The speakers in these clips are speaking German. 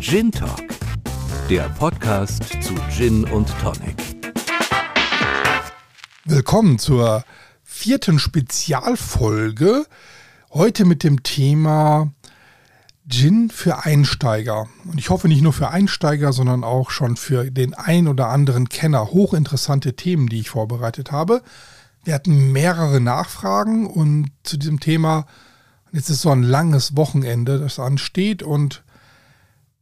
Gin Talk, der Podcast zu Gin und Tonic. Willkommen zur vierten Spezialfolge. Heute mit dem Thema Gin für Einsteiger. Und ich hoffe nicht nur für Einsteiger, sondern auch schon für den ein oder anderen Kenner. Hochinteressante Themen, die ich vorbereitet habe. Wir hatten mehrere Nachfragen und zu diesem Thema, jetzt ist so ein langes Wochenende, das ansteht und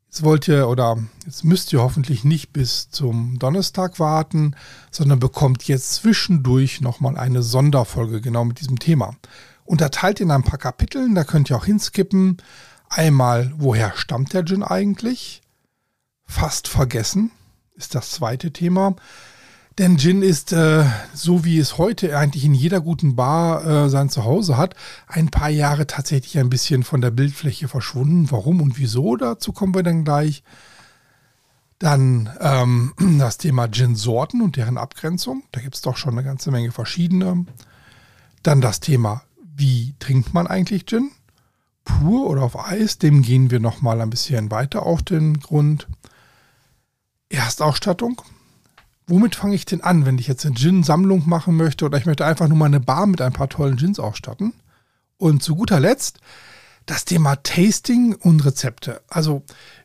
jetzt wollt ihr oder jetzt müsst ihr hoffentlich nicht bis zum Donnerstag warten, sondern bekommt jetzt zwischendurch nochmal eine Sonderfolge genau mit diesem Thema. Unterteilt in ein paar Kapiteln, da könnt ihr auch hinskippen. Einmal, woher stammt der Gin eigentlich? Fast vergessen ist das zweite Thema. Denn Gin ist, äh, so wie es heute eigentlich in jeder guten Bar äh, sein Zuhause hat, ein paar Jahre tatsächlich ein bisschen von der Bildfläche verschwunden. Warum und wieso, dazu kommen wir dann gleich. Dann ähm, das Thema Gin-Sorten und deren Abgrenzung. Da gibt es doch schon eine ganze Menge verschiedene. Dann das Thema, wie trinkt man eigentlich Gin? Pur oder auf Eis? Dem gehen wir nochmal ein bisschen weiter auf den Grund. Erstausstattung womit fange ich denn an, wenn ich jetzt eine Gin-Sammlung machen möchte oder ich möchte einfach nur mal eine Bar mit ein paar tollen Gins ausstatten? Und zu guter Letzt das Thema Tasting und Rezepte. Also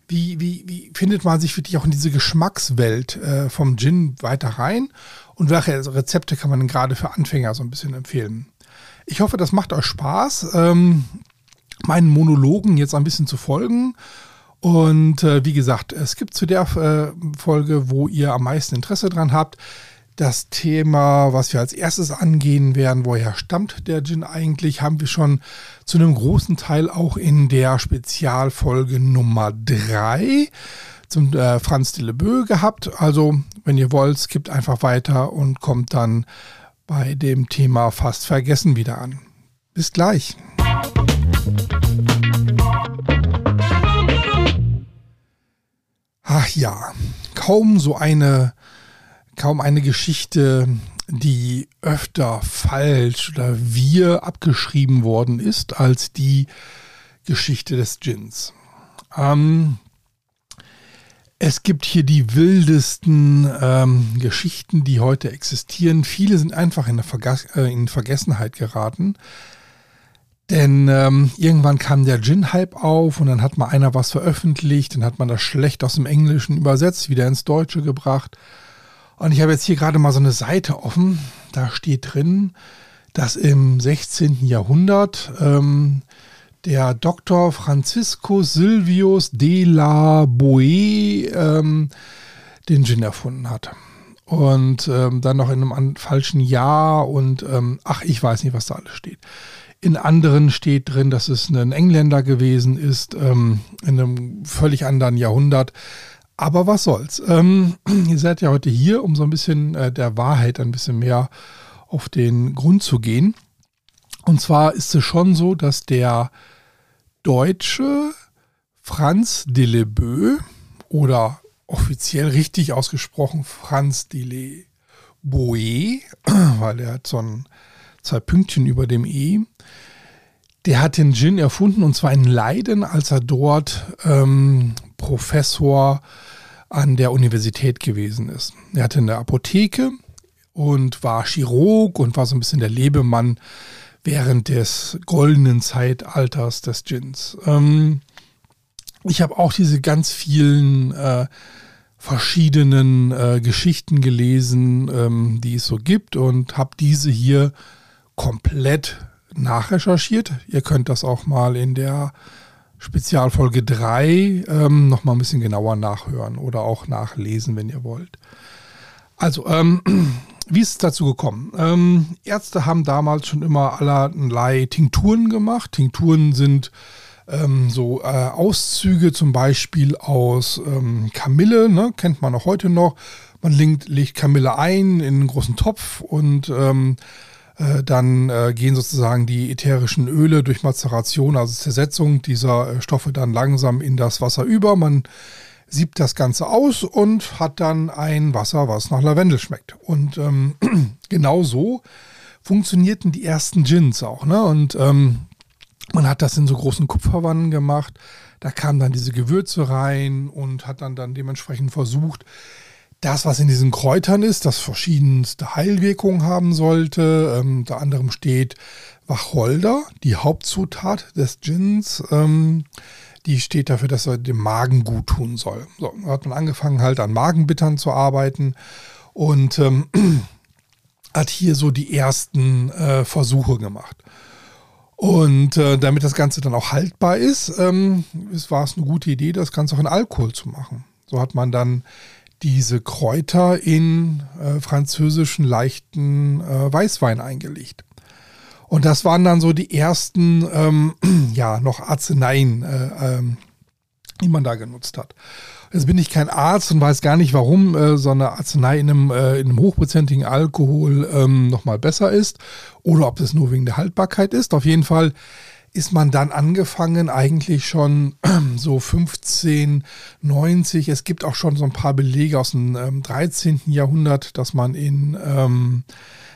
wie, wie, wie findet man sich wirklich auch in diese Geschmackswelt äh, vom Gin weiter rein? Und welche Rezepte kann man denn gerade für Anfänger so ein bisschen empfehlen? Ich hoffe, das macht euch Spaß, ähm, meinen Monologen jetzt ein bisschen zu folgen und äh, wie gesagt, es gibt zu der äh, Folge, wo ihr am meisten Interesse dran habt, das Thema, was wir als erstes angehen werden, woher stammt der Gin eigentlich, haben wir schon zu einem großen Teil auch in der Spezialfolge Nummer 3 zum äh, Franz de Lebeu gehabt. Also, wenn ihr wollt, skippt einfach weiter und kommt dann bei dem Thema fast vergessen wieder an. Bis gleich. Ach ja, kaum so eine, kaum eine Geschichte, die öfter falsch oder wir abgeschrieben worden ist als die Geschichte des Gins. Ähm, es gibt hier die wildesten ähm, Geschichten, die heute existieren. Viele sind einfach in, Vergas äh, in Vergessenheit geraten. Denn ähm, irgendwann kam der Gin-Hype auf und dann hat mal einer was veröffentlicht, dann hat man das schlecht aus dem Englischen übersetzt, wieder ins Deutsche gebracht. Und ich habe jetzt hier gerade mal so eine Seite offen, da steht drin, dass im 16. Jahrhundert ähm, der Dr. Franciscus Silvius de la Boe ähm, den Gin erfunden hat. Und ähm, dann noch in einem falschen Jahr und ähm, ach, ich weiß nicht, was da alles steht. In anderen steht drin, dass es ein Engländer gewesen ist, ähm, in einem völlig anderen Jahrhundert. Aber was soll's. Ähm, ihr seid ja heute hier, um so ein bisschen äh, der Wahrheit ein bisschen mehr auf den Grund zu gehen. Und zwar ist es schon so, dass der Deutsche Franz de Lebeu oder offiziell richtig ausgesprochen Franz de Boe, weil er hat so ein zwei Pünktchen über dem E. Der hat den Gin erfunden und zwar in Leiden, als er dort ähm, Professor an der Universität gewesen ist. Er hatte eine Apotheke und war Chirurg und war so ein bisschen der Lebemann während des goldenen Zeitalters des Gins. Ähm, ich habe auch diese ganz vielen äh, verschiedenen äh, Geschichten gelesen, ähm, die es so gibt und habe diese hier komplett nachrecherchiert. Ihr könnt das auch mal in der Spezialfolge 3 ähm, nochmal ein bisschen genauer nachhören oder auch nachlesen, wenn ihr wollt. Also, ähm, wie ist es dazu gekommen? Ähm, Ärzte haben damals schon immer allerlei Tinkturen gemacht. Tinkturen sind ähm, so äh, Auszüge zum Beispiel aus ähm, Kamille, ne? kennt man auch heute noch. Man legt, legt Kamille ein in einen großen Topf und ähm, äh, dann äh, gehen sozusagen die ätherischen Öle durch Mazeration, also Zersetzung dieser äh, Stoffe dann langsam in das Wasser über. Man siebt das Ganze aus und hat dann ein Wasser, was nach Lavendel schmeckt. Und ähm, genau so funktionierten die ersten Gins auch. Ne? Und ähm, Man hat das in so großen Kupferwannen gemacht. Da kamen dann diese Gewürze rein und hat dann, dann dementsprechend versucht, das, was in diesen Kräutern ist, das verschiedenste Heilwirkungen haben sollte. Ähm, unter anderem steht Wacholder, die Hauptzutat des Gins. Ähm, die steht dafür, dass er dem Magen gut tun soll. So, da hat man angefangen halt an Magenbittern zu arbeiten und ähm, hat hier so die ersten äh, Versuche gemacht. Und äh, damit das Ganze dann auch haltbar ist, ähm, war es eine gute Idee, das Ganze auch in Alkohol zu machen. So hat man dann diese Kräuter in äh, französischen leichten äh, Weißwein eingelegt. Und das waren dann so die ersten, ähm, ja, noch Arzneien, äh, ähm, die man da genutzt hat. Jetzt bin ich kein Arzt und weiß gar nicht, warum äh, so eine Arznei in einem, äh, in einem hochprozentigen Alkohol ähm, nochmal besser ist oder ob es nur wegen der Haltbarkeit ist. Auf jeden Fall ist man dann angefangen, eigentlich schon so 1590. Es gibt auch schon so ein paar Belege aus dem ähm, 13. Jahrhundert, dass man in ähm,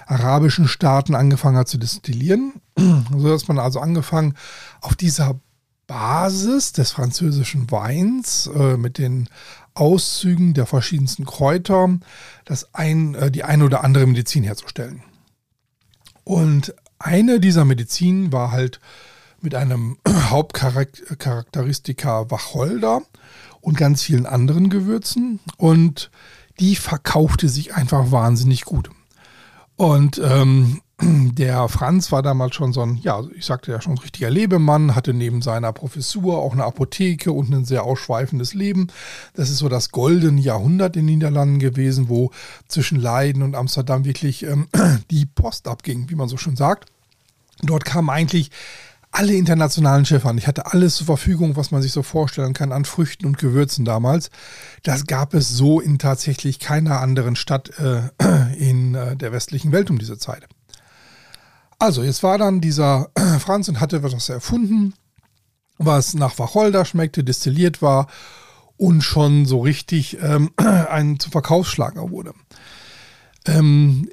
arabischen Staaten angefangen hat zu destillieren. so dass man also angefangen, auf dieser Basis des französischen Weins äh, mit den Auszügen der verschiedensten Kräuter das ein, äh, die eine oder andere Medizin herzustellen. Und eine dieser Medizin war halt mit einem Hauptcharakteristika Wacholder und ganz vielen anderen Gewürzen und die verkaufte sich einfach wahnsinnig gut. Und ähm, der Franz war damals schon so ein, ja, ich sagte ja schon, ein richtiger Lebemann, hatte neben seiner Professur auch eine Apotheke und ein sehr ausschweifendes Leben. Das ist so das goldene Jahrhundert in den Niederlanden gewesen, wo zwischen Leiden und Amsterdam wirklich ähm, die Post abging, wie man so schon sagt. Dort kamen eigentlich alle internationalen Schiffe an. Ich hatte alles zur Verfügung, was man sich so vorstellen kann an Früchten und Gewürzen damals. Das gab es so in tatsächlich keiner anderen Stadt äh, in äh, der westlichen Welt um diese Zeit. Also, jetzt war dann dieser äh, Franz und hatte etwas erfunden, was nach Wacholder schmeckte, destilliert war und schon so richtig ähm, ein Verkaufsschlager wurde. Ähm,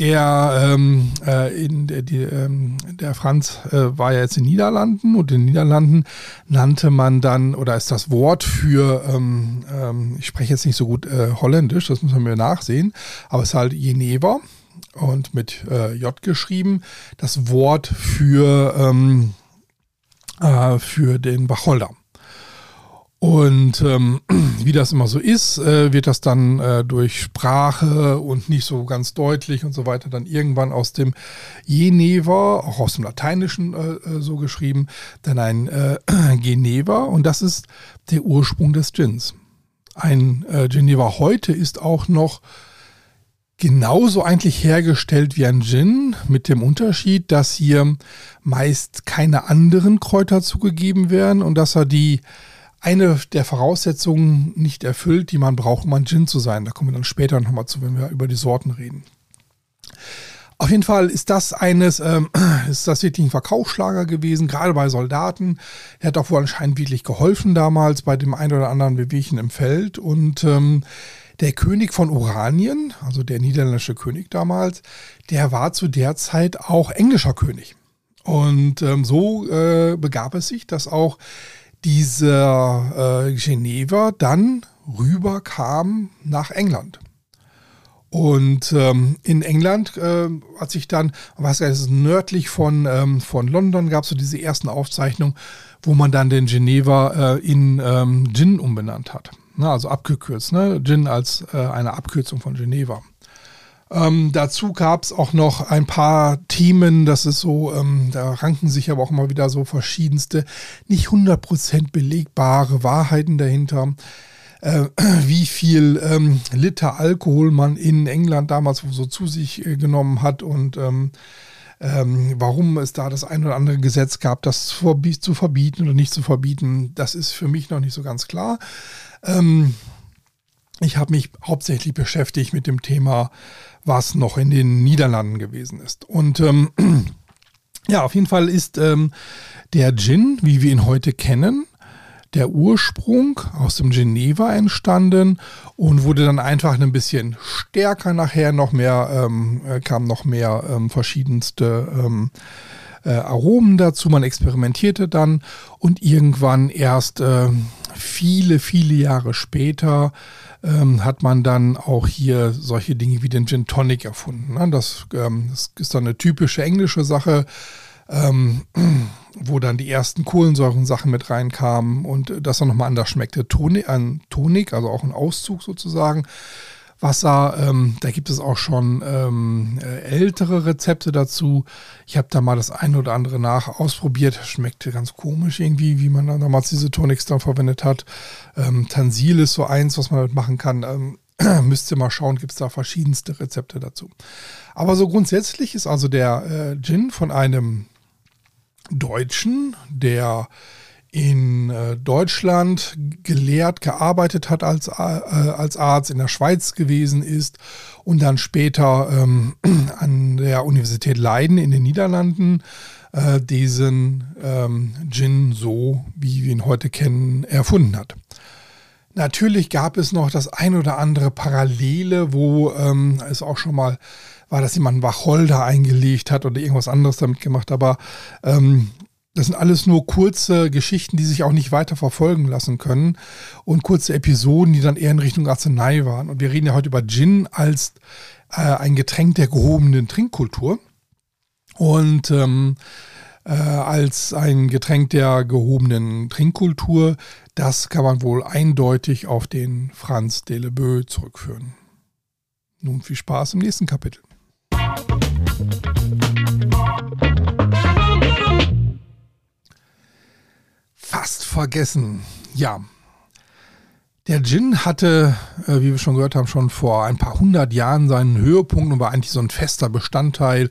der, ähm, äh, in, der, die, ähm, der Franz äh, war ja jetzt in den Niederlanden und in den Niederlanden nannte man dann, oder ist das Wort für, ähm, ähm, ich spreche jetzt nicht so gut äh, Holländisch, das muss man mir nachsehen, aber es ist halt Geneva und mit äh, J geschrieben, das Wort für, ähm, äh, für den Wacholder. Und ähm, wie das immer so ist, äh, wird das dann äh, durch Sprache und nicht so ganz deutlich und so weiter dann irgendwann aus dem Geneva, auch aus dem Lateinischen äh, äh so geschrieben, dann ein äh, Geneva und das ist der Ursprung des Gins. Ein äh, Geneva heute ist auch noch genauso eigentlich hergestellt wie ein Gin, mit dem Unterschied, dass hier meist keine anderen Kräuter zugegeben werden und dass er die eine der Voraussetzungen nicht erfüllt, die man braucht, um ein Gin zu sein. Da kommen wir dann später nochmal zu, wenn wir über die Sorten reden. Auf jeden Fall ist das eines, ähm, ist das wirklich ein Verkaufsschlager gewesen, gerade bei Soldaten. Er hat auch wohl anscheinend wirklich geholfen damals bei dem einen oder anderen Bewegchen im Feld. Und ähm, der König von Oranien, also der niederländische König damals, der war zu der Zeit auch englischer König. Und ähm, so äh, begab es sich, dass auch dieser äh, Geneva dann rüberkam nach England. Und ähm, in England äh, hat sich dann, was ist nördlich von, ähm, von London, gab es so diese ersten Aufzeichnungen, wo man dann den Geneva äh, in ähm, Gin umbenannt hat. Na, also abgekürzt, ne? Gin als äh, eine Abkürzung von Geneva. Ähm, dazu gab es auch noch ein paar Themen, das ist so, ähm, da ranken sich aber auch immer wieder so verschiedenste, nicht 100% belegbare Wahrheiten dahinter. Äh, wie viel ähm, Liter Alkohol man in England damals so zu sich äh, genommen hat und ähm, ähm, warum es da das ein oder andere Gesetz gab, das zu verbieten oder nicht zu verbieten, das ist für mich noch nicht so ganz klar. Ähm, ich habe mich hauptsächlich beschäftigt mit dem Thema was noch in den Niederlanden gewesen ist. Und ähm, ja, auf jeden Fall ist ähm, der Gin, wie wir ihn heute kennen, der Ursprung aus dem Geneva entstanden und wurde dann einfach ein bisschen stärker nachher, noch mehr, ähm, äh, kam noch mehr ähm, verschiedenste ähm, äh, Aromen dazu. Man experimentierte dann und irgendwann erst äh, viele, viele Jahre später ähm, hat man dann auch hier solche Dinge wie den Gin Tonic erfunden. Ne? Das, ähm, das ist dann eine typische englische Sache. Ähm, wo dann die ersten Kohlensäuren-Sachen mit reinkamen und das dann nochmal anders schmeckte. Tonik, ein Tonik, also auch ein Auszug sozusagen. Wasser. Ähm, da gibt es auch schon ähm, äh, ältere Rezepte dazu. Ich habe da mal das eine oder andere nach ausprobiert. Schmeckte ganz komisch irgendwie, wie man dann damals diese Tonics dann verwendet hat. Ähm, Tansil ist so eins, was man halt machen kann. Ähm, müsst ihr mal schauen, gibt es da verschiedenste Rezepte dazu. Aber so grundsätzlich ist also der äh, Gin von einem Deutschen, der in äh, Deutschland gelehrt, gearbeitet hat als, äh, als Arzt, in der Schweiz gewesen ist und dann später ähm, an der Universität Leiden in den Niederlanden äh, diesen ähm, Gin so, wie wir ihn heute kennen, erfunden hat. Natürlich gab es noch das ein oder andere Parallele, wo ähm, es auch schon mal war, dass jemand Wacholder eingelegt hat oder irgendwas anderes damit gemacht, aber ähm, das sind alles nur kurze Geschichten, die sich auch nicht weiter verfolgen lassen können und kurze Episoden, die dann eher in Richtung Arznei waren. Und wir reden ja heute über Gin als äh, ein Getränk der gehobenen Trinkkultur und ähm, äh, als ein Getränk der gehobenen Trinkkultur. Das kann man wohl eindeutig auf den Franz Delebeux zurückführen. Nun viel Spaß im nächsten Kapitel. Fast vergessen. Ja. Der Gin hatte, äh, wie wir schon gehört haben, schon vor ein paar hundert Jahren seinen Höhepunkt und war eigentlich so ein fester Bestandteil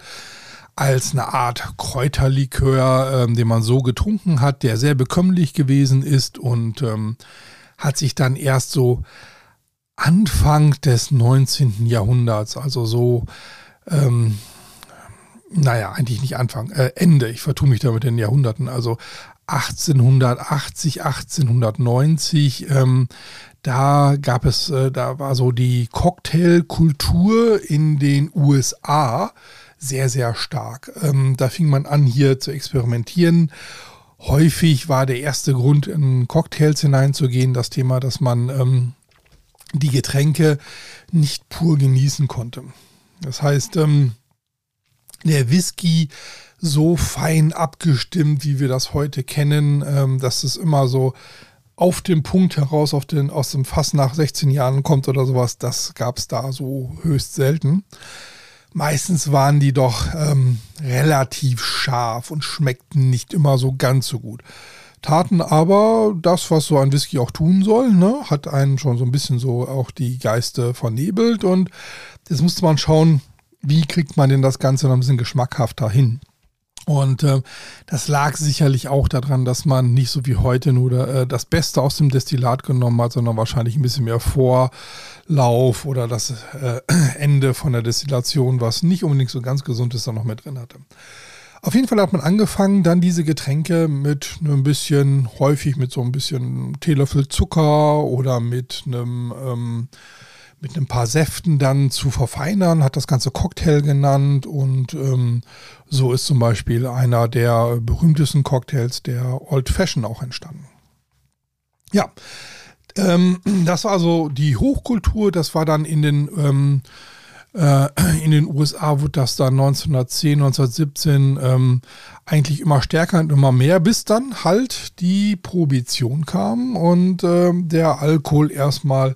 als eine Art Kräuterlikör, ähm, den man so getrunken hat, der sehr bekömmlich gewesen ist und ähm, hat sich dann erst so Anfang des 19. Jahrhunderts, also so, ähm, naja, eigentlich nicht Anfang, äh, Ende, ich vertue mich da mit den Jahrhunderten, also 1880, 1890, ähm, da gab es, äh, da war so die Cocktailkultur in den USA sehr, sehr stark. Ähm, da fing man an, hier zu experimentieren. Häufig war der erste Grund, in Cocktails hineinzugehen, das Thema, dass man ähm, die Getränke nicht pur genießen konnte. Das heißt, ähm, der Whisky so fein abgestimmt, wie wir das heute kennen, ähm, dass es immer so auf dem Punkt heraus auf den, aus dem Fass nach 16 Jahren kommt oder sowas, das gab es da so höchst selten. Meistens waren die doch ähm, relativ scharf und schmeckten nicht immer so ganz so gut. Taten aber das, was so ein Whisky auch tun soll, ne? hat einen schon so ein bisschen so auch die Geiste vernebelt und jetzt musste man schauen, wie kriegt man denn das Ganze noch ein bisschen geschmackhafter hin. Und äh, das lag sicherlich auch daran, dass man nicht so wie heute nur äh, das Beste aus dem Destillat genommen hat, sondern wahrscheinlich ein bisschen mehr Vorlauf oder das äh, Ende von der Destillation, was nicht unbedingt so ganz gesund ist, da noch mit drin hatte. Auf jeden Fall hat man angefangen, dann diese Getränke mit ein bisschen, häufig mit so ein bisschen Teelöffel Zucker oder mit einem ähm, mit ein paar Säften dann zu verfeinern, hat das Ganze Cocktail genannt und ähm, so ist zum Beispiel einer der berühmtesten Cocktails der Old Fashion auch entstanden. Ja, ähm, das war also die Hochkultur, das war dann in den ähm, äh, in den USA wurde das dann 1910, 1917 ähm, eigentlich immer stärker und immer mehr, bis dann halt die Prohibition kam und ähm, der Alkohol erstmal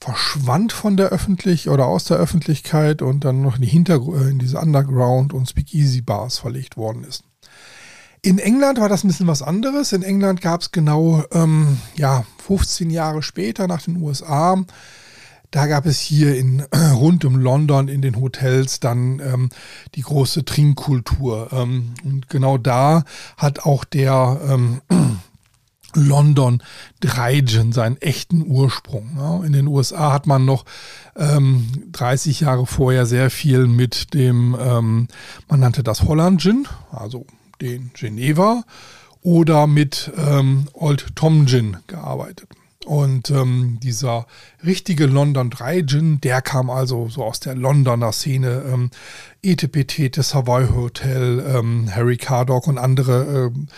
verschwand von der Öffentlich oder aus der Öffentlichkeit und dann noch in, die Hintergr äh, in diese Underground- und Speakeasy-Bars verlegt worden ist. In England war das ein bisschen was anderes. In England gab es genau ähm, ja, 15 Jahre später nach den USA, da gab es hier in, rund um London in den Hotels dann ähm, die große Trinkkultur. Ähm, und genau da hat auch der ähm, London Dreigen seinen echten Ursprung. Ja. In den USA hat man noch ähm, 30 Jahre vorher sehr viel mit dem, ähm, man nannte das Holland Gin, also den Geneva, oder mit ähm, Old Tom Gin gearbeitet. Und ähm, dieser richtige London Dry Gin, der kam also so aus der Londoner Szene. Ähm, ETPT, das Savoy Hotel, ähm, Harry Cardock und andere, ähm,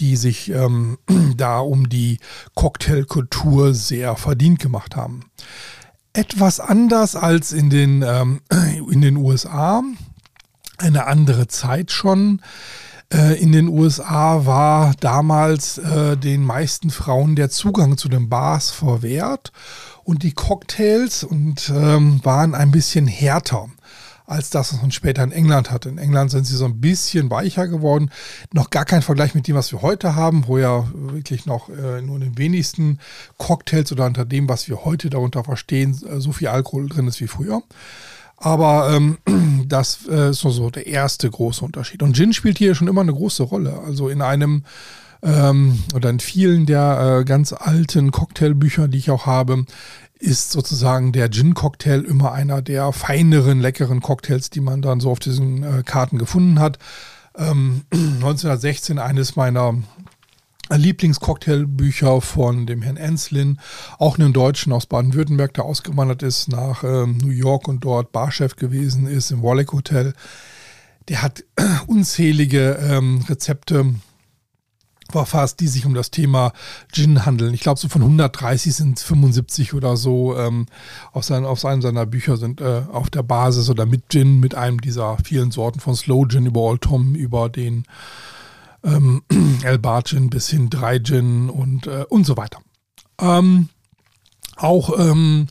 die sich ähm, da um die Cocktailkultur sehr verdient gemacht haben. Etwas anders als in den, ähm, in den USA, eine andere Zeit schon. Äh, in den USA war damals äh, den meisten Frauen der Zugang zu den Bars verwehrt und die Cocktails und ähm, waren ein bisschen härter als das, was man später in England hatte. In England sind sie so ein bisschen weicher geworden. Noch gar kein Vergleich mit dem, was wir heute haben, wo ja wirklich noch äh, nur in den wenigsten Cocktails oder unter dem, was wir heute darunter verstehen, äh, so viel Alkohol drin ist wie früher. Aber ähm, das äh, ist nur so der erste große Unterschied. Und Gin spielt hier schon immer eine große Rolle. Also in einem ähm, oder in vielen der äh, ganz alten Cocktailbücher, die ich auch habe, ist sozusagen der Gin-Cocktail immer einer der feineren, leckeren Cocktails, die man dann so auf diesen äh, Karten gefunden hat. Ähm, 1916 eines meiner Lieblingscocktailbücher von dem Herrn Enslin, auch einen Deutschen aus Baden-Württemberg, der ausgewandert ist nach ähm, New York und dort Barchef gewesen ist im Warlick Hotel. Der hat unzählige ähm, Rezepte verfasst, die sich um das Thema Gin handeln. Ich glaube, so von 130 sind 75 oder so ähm, aus, seinen, aus einem seiner Bücher sind äh, auf der Basis oder mit Gin, mit einem dieser vielen Sorten von Slow Gin über Old Tom, über den ähm, El Gin bis hin Dry Gin und, äh, und so weiter. Ähm, auch ähm,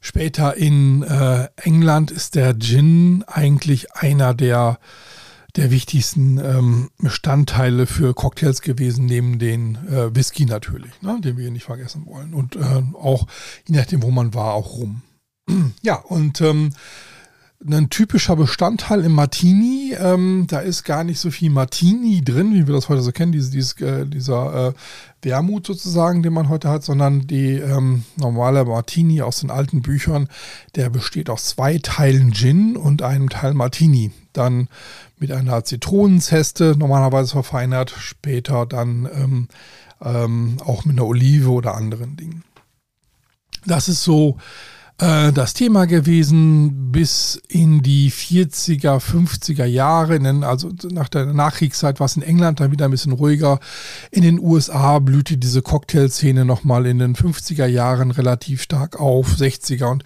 später in äh, England ist der Gin eigentlich einer der, der wichtigsten ähm, Bestandteile für Cocktails gewesen, neben den äh, Whisky natürlich, ne, den wir nicht vergessen wollen. Und äh, auch, je nachdem, wo man war, auch rum. ja, und ähm, ein typischer Bestandteil im Martini. Ähm, da ist gar nicht so viel Martini drin, wie wir das heute so kennen, dieses, dieses, äh, dieser äh, Wermut sozusagen, den man heute hat, sondern die ähm, normale Martini aus den alten Büchern, der besteht aus zwei Teilen Gin und einem Teil Martini. Dann mit einer Zitronenzeste normalerweise verfeinert, später dann ähm, ähm auch mit einer Olive oder anderen Dingen. Das ist so äh, das Thema gewesen bis in die 40er, 50er Jahre, also nach der Nachkriegszeit war es in England dann wieder ein bisschen ruhiger. In den USA blühte diese Cocktailszene nochmal in den 50er Jahren relativ stark auf, 60er und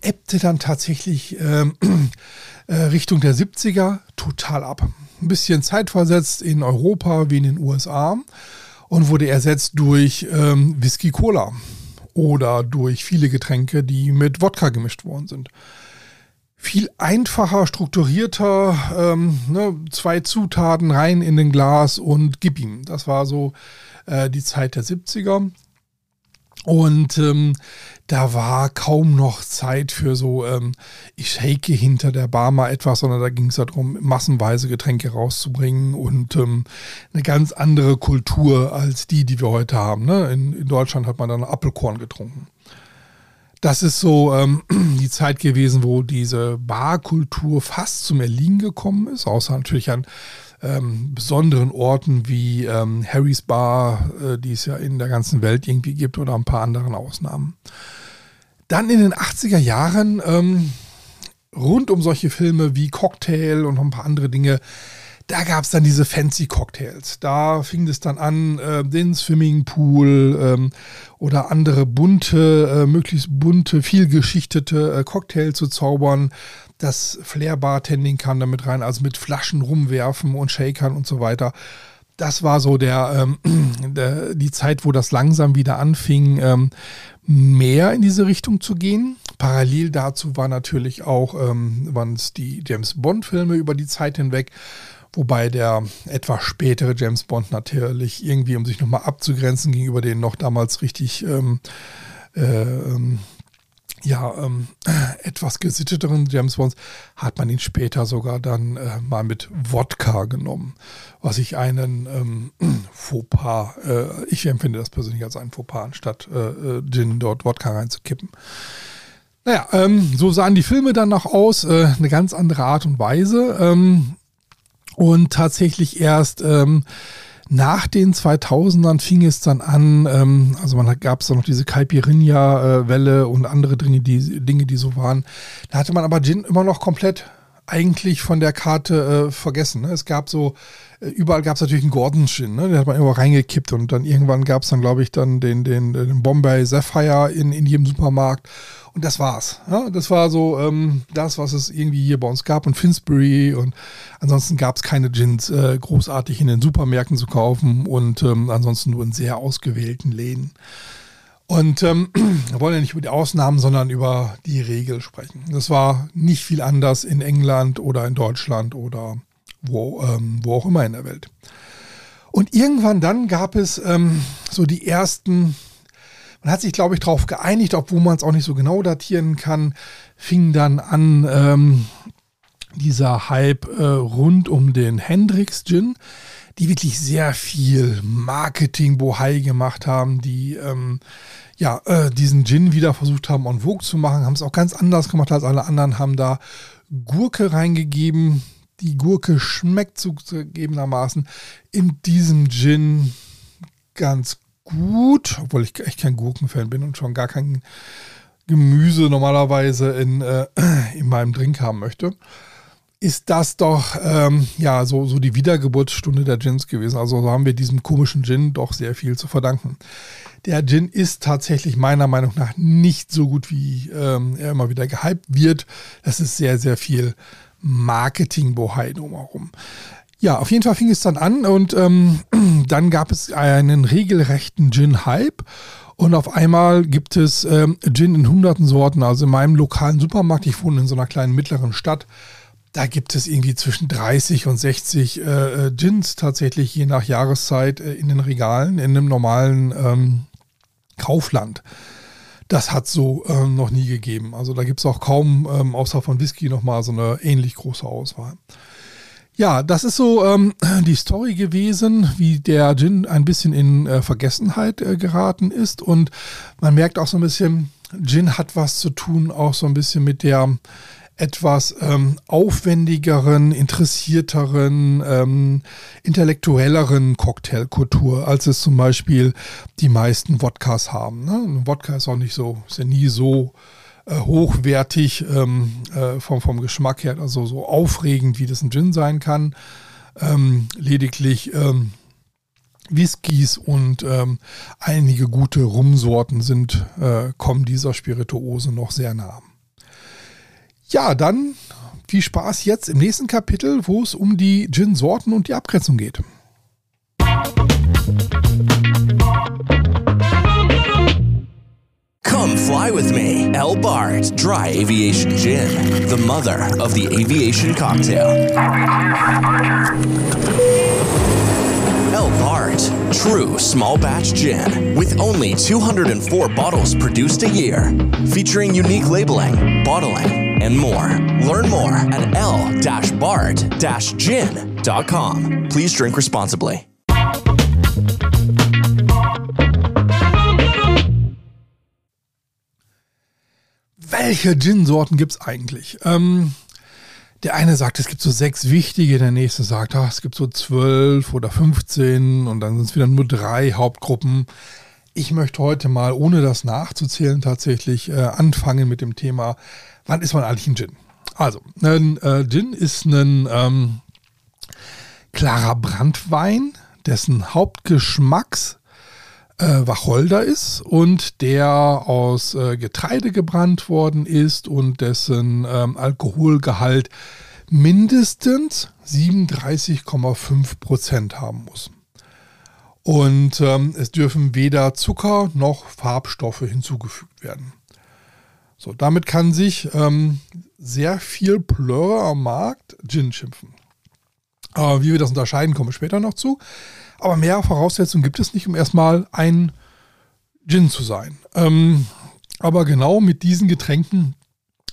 ebbte dann tatsächlich ähm, äh, Richtung der 70er total ab. Ein bisschen zeitversetzt in Europa wie in den USA und wurde ersetzt durch ähm, Whisky Cola oder durch viele Getränke, die mit Wodka gemischt worden sind. Viel einfacher, strukturierter, ähm, ne, zwei Zutaten rein in den Glas und gib ihm. Das war so äh, die Zeit der 70er. Und ähm, da war kaum noch Zeit für so, ähm, ich shake hinter der Bar mal etwas, sondern da ging es darum, massenweise Getränke rauszubringen und ähm, eine ganz andere Kultur als die, die wir heute haben. Ne? In, in Deutschland hat man dann Apfelkorn getrunken. Das ist so ähm, die Zeit gewesen, wo diese Barkultur fast zum Erliegen gekommen ist, außer natürlich an ähm, besonderen Orten wie ähm, Harry's Bar, äh, die es ja in der ganzen Welt irgendwie gibt, oder ein paar anderen Ausnahmen. Dann in den 80er Jahren, ähm, rund um solche Filme wie Cocktail und ein paar andere Dinge, da gab es dann diese fancy Cocktails. Da fing es dann an, äh, den Swimmingpool ähm, oder andere bunte, äh, möglichst bunte, vielgeschichtete äh, Cocktail zu zaubern. Das Flair-Bartending kam damit rein, also mit Flaschen rumwerfen und Shakern und so weiter. Das war so der, ähm, der die Zeit, wo das langsam wieder anfing, ähm, mehr in diese Richtung zu gehen. Parallel dazu war natürlich auch, ähm, waren es die James Bond-Filme über die Zeit hinweg, wobei der etwas spätere James Bond natürlich irgendwie, um sich nochmal abzugrenzen gegenüber den noch damals richtig ähm, äh, ähm, ja, ähm, etwas gesitteteren James Bonds hat man ihn später sogar dann äh, mal mit Wodka genommen, was ich einen ähm, Fauxpas, äh, ich empfinde das persönlich als einen Fauxpas, anstatt äh, äh, Gin dort Wodka reinzukippen. Naja, ähm, so sahen die Filme dann noch aus, äh, eine ganz andere Art und Weise. Ähm, und tatsächlich erst ähm, nach den 2000ern fing es dann an, ähm, also man gab es dann noch diese Caipirinha-Welle und andere Dinge die, Dinge, die so waren. Da hatte man aber Gin immer noch komplett eigentlich von der Karte äh, vergessen. Ne? Es gab so, überall gab es natürlich einen Gordon Gin, ne? den hat man irgendwo reingekippt und dann irgendwann gab es dann, glaube ich, dann den, den, den Bombay Sapphire in, in jedem Supermarkt und das war's. Ja? Das war so ähm, das, was es irgendwie hier bei uns gab und Finsbury und ansonsten gab es keine Gins äh, großartig in den Supermärkten zu kaufen und ähm, ansonsten nur in sehr ausgewählten Läden. Und ähm, wir wollen ja nicht über die Ausnahmen, sondern über die Regel sprechen. Das war nicht viel anders in England oder in Deutschland oder wo, ähm, wo auch immer in der Welt. Und irgendwann dann gab es ähm, so die ersten, man hat sich, glaube ich, darauf geeinigt, obwohl man es auch nicht so genau datieren kann, fing dann an ähm, dieser Hype äh, rund um den Hendrix Gin, die wirklich sehr viel Marketing-Bohai gemacht haben, die ähm, ja, äh, diesen Gin wieder versucht haben, on Vogue zu machen, haben es auch ganz anders gemacht als alle anderen, haben da Gurke reingegeben. Die Gurke schmeckt zugegebenermaßen in diesem Gin ganz gut, obwohl ich echt kein Gurkenfan bin und schon gar kein Gemüse normalerweise in, äh, in meinem Drink haben möchte ist das doch ähm, ja so, so die Wiedergeburtsstunde der Gins gewesen. Also so haben wir diesem komischen Gin doch sehr viel zu verdanken. Der Gin ist tatsächlich meiner Meinung nach nicht so gut, wie ähm, er immer wieder gehypt wird. Das ist sehr, sehr viel Marketing-Bohai drumherum. Ja, auf jeden Fall fing es dann an und ähm, dann gab es einen regelrechten Gin-Hype. Und auf einmal gibt es ähm, Gin in hunderten Sorten. Also in meinem lokalen Supermarkt, ich wohne in so einer kleinen mittleren Stadt, da gibt es irgendwie zwischen 30 und 60 äh, äh, Gins tatsächlich je nach Jahreszeit äh, in den Regalen in einem normalen ähm, Kaufland. Das hat so ähm, noch nie gegeben. Also da gibt es auch kaum, ähm, außer von Whisky, nochmal so eine ähnlich große Auswahl. Ja, das ist so ähm, die Story gewesen, wie der Gin ein bisschen in äh, Vergessenheit äh, geraten ist. Und man merkt auch so ein bisschen, Gin hat was zu tun, auch so ein bisschen mit der etwas ähm, aufwendigeren, interessierteren, ähm, intellektuelleren Cocktailkultur, als es zum Beispiel die meisten Wodkas haben. Ne? Ein Wodka ist auch nicht so, ist ja nie so äh, hochwertig ähm, äh, vom, vom Geschmack her, also so aufregend, wie das ein Gin sein kann. Ähm, lediglich ähm, Whiskys und ähm, einige gute Rumsorten sind, äh, kommen dieser Spirituose noch sehr nah. Ja, dann viel Spaß jetzt im nächsten Kapitel, wo es um die Gin-Sorten und die Abgrenzung geht. Come fly with me. El Bart Dry Aviation Gin, the mother of the aviation cocktail. El Bart, true small batch gin, with only 204 bottles produced a year, featuring unique labeling, bottling, and more. Learn more at l-bart-gin.com. Please drink responsibly. Welche Gin-Sorten gibt es eigentlich? Ähm, der eine sagt, es gibt so sechs wichtige, der nächste sagt, ach, es gibt so zwölf oder 15 und dann sind es wieder nur drei Hauptgruppen. Ich möchte heute mal, ohne das nachzuzählen, tatsächlich äh, anfangen mit dem Thema, wann ist man eigentlich ein Gin? Also, ein äh, Gin ist ein ähm, klarer Brandwein, dessen Hauptgeschmacks äh, Wacholder ist und der aus äh, Getreide gebrannt worden ist und dessen ähm, Alkoholgehalt mindestens 37,5 Prozent haben muss. Und ähm, es dürfen weder Zucker noch Farbstoffe hinzugefügt werden. So, damit kann sich ähm, sehr viel Plöre am Markt Gin schimpfen. Äh, wie wir das unterscheiden, kommen wir später noch zu. Aber mehr Voraussetzungen gibt es nicht, um erstmal ein Gin zu sein. Ähm, aber genau mit diesen Getränken,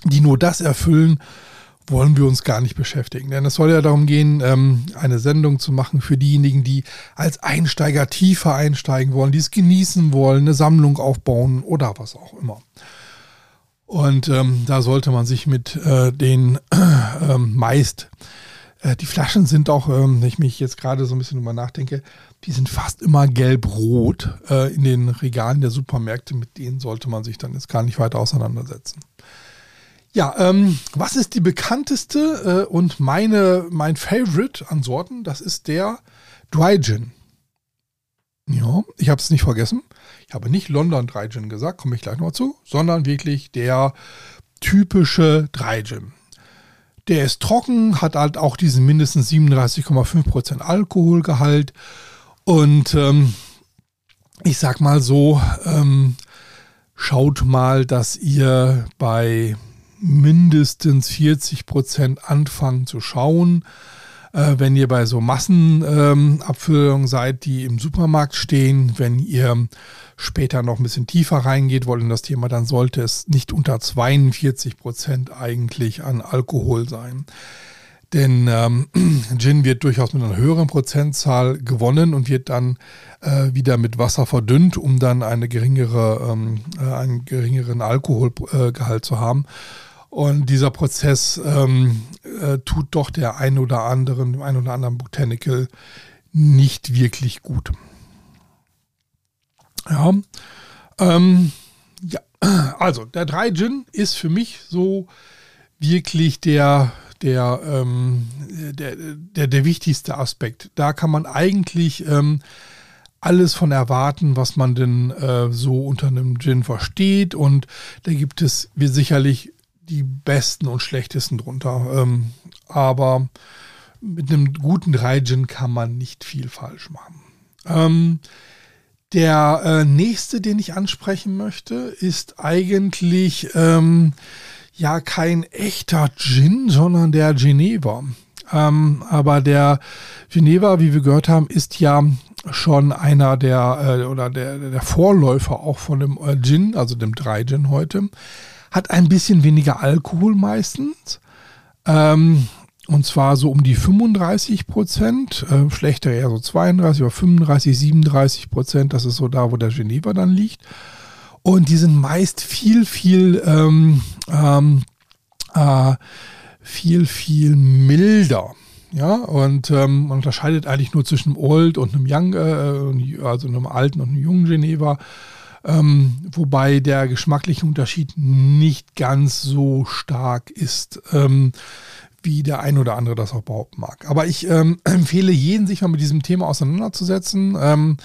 die nur das erfüllen, wollen wir uns gar nicht beschäftigen. Denn es soll ja darum gehen, ähm, eine Sendung zu machen für diejenigen, die als Einsteiger tiefer einsteigen wollen, die es genießen wollen, eine Sammlung aufbauen oder was auch immer. Und ähm, da sollte man sich mit äh, den äh, meist, äh, die Flaschen sind auch, ähm, wenn ich mich jetzt gerade so ein bisschen drüber nachdenke, Die sind fast immer gelb-rot äh, in den Regalen der Supermärkte. Mit denen sollte man sich dann jetzt gar nicht weiter auseinandersetzen. Ja, ähm, was ist die bekannteste äh, und meine, mein Favorite an Sorten? Das ist der Dry Gin. Ja, ich habe es nicht vergessen. Ich habe nicht London Dry Gin gesagt, komme ich gleich noch zu, sondern wirklich der typische Dry Gin. Der ist trocken, hat halt auch diesen mindestens 37,5% Alkoholgehalt. Und ähm, ich sag mal so, ähm, schaut mal, dass ihr bei mindestens 40% anfangen zu schauen äh, wenn ihr bei so Massenabfüllungen ähm, seid, die im Supermarkt stehen, wenn ihr später noch ein bisschen tiefer reingeht wollt in das Thema, dann sollte es nicht unter 42 Prozent eigentlich an Alkohol sein. Denn ähm, Gin wird durchaus mit einer höheren Prozentzahl gewonnen und wird dann äh, wieder mit Wasser verdünnt, um dann eine geringere, ähm, äh, einen geringeren Alkoholgehalt zu haben. Und dieser Prozess ähm, äh, tut doch der ein oder anderen, dem ein oder anderen Botanical nicht wirklich gut. Ja, ähm, ja, also der 3 Gin ist für mich so wirklich der, der, ähm, der, der, der wichtigste Aspekt. Da kann man eigentlich ähm, alles von erwarten, was man denn äh, so unter einem Gin versteht. Und da gibt es sicherlich die besten und schlechtesten drunter. Ähm, aber mit einem guten Raijin kann man nicht viel falsch machen. Ähm, der äh, nächste, den ich ansprechen möchte, ist eigentlich ähm, ja kein echter Gin, sondern der Geneva. Ähm, aber der Geneva, wie wir gehört haben, ist ja schon einer der äh, oder der, der Vorläufer auch von dem äh, Gin, also dem Dry-Gin heute hat ein bisschen weniger Alkohol meistens. Ähm, und zwar so um die 35 Prozent, äh, schlechter eher so 32 oder 35, 37 Prozent. Das ist so da, wo der Geneva dann liegt. Und die sind meist viel, viel, ähm, ähm, äh, viel, viel milder. Ja, und ähm, man unterscheidet eigentlich nur zwischen einem Old und einem Young, äh, also einem alten und einem jungen Geneva. Ähm, wobei der geschmackliche Unterschied nicht ganz so stark ist, ähm, wie der ein oder andere das auch behaupten mag. Aber ich ähm, empfehle jeden, sich mal mit diesem Thema auseinanderzusetzen. Ähm,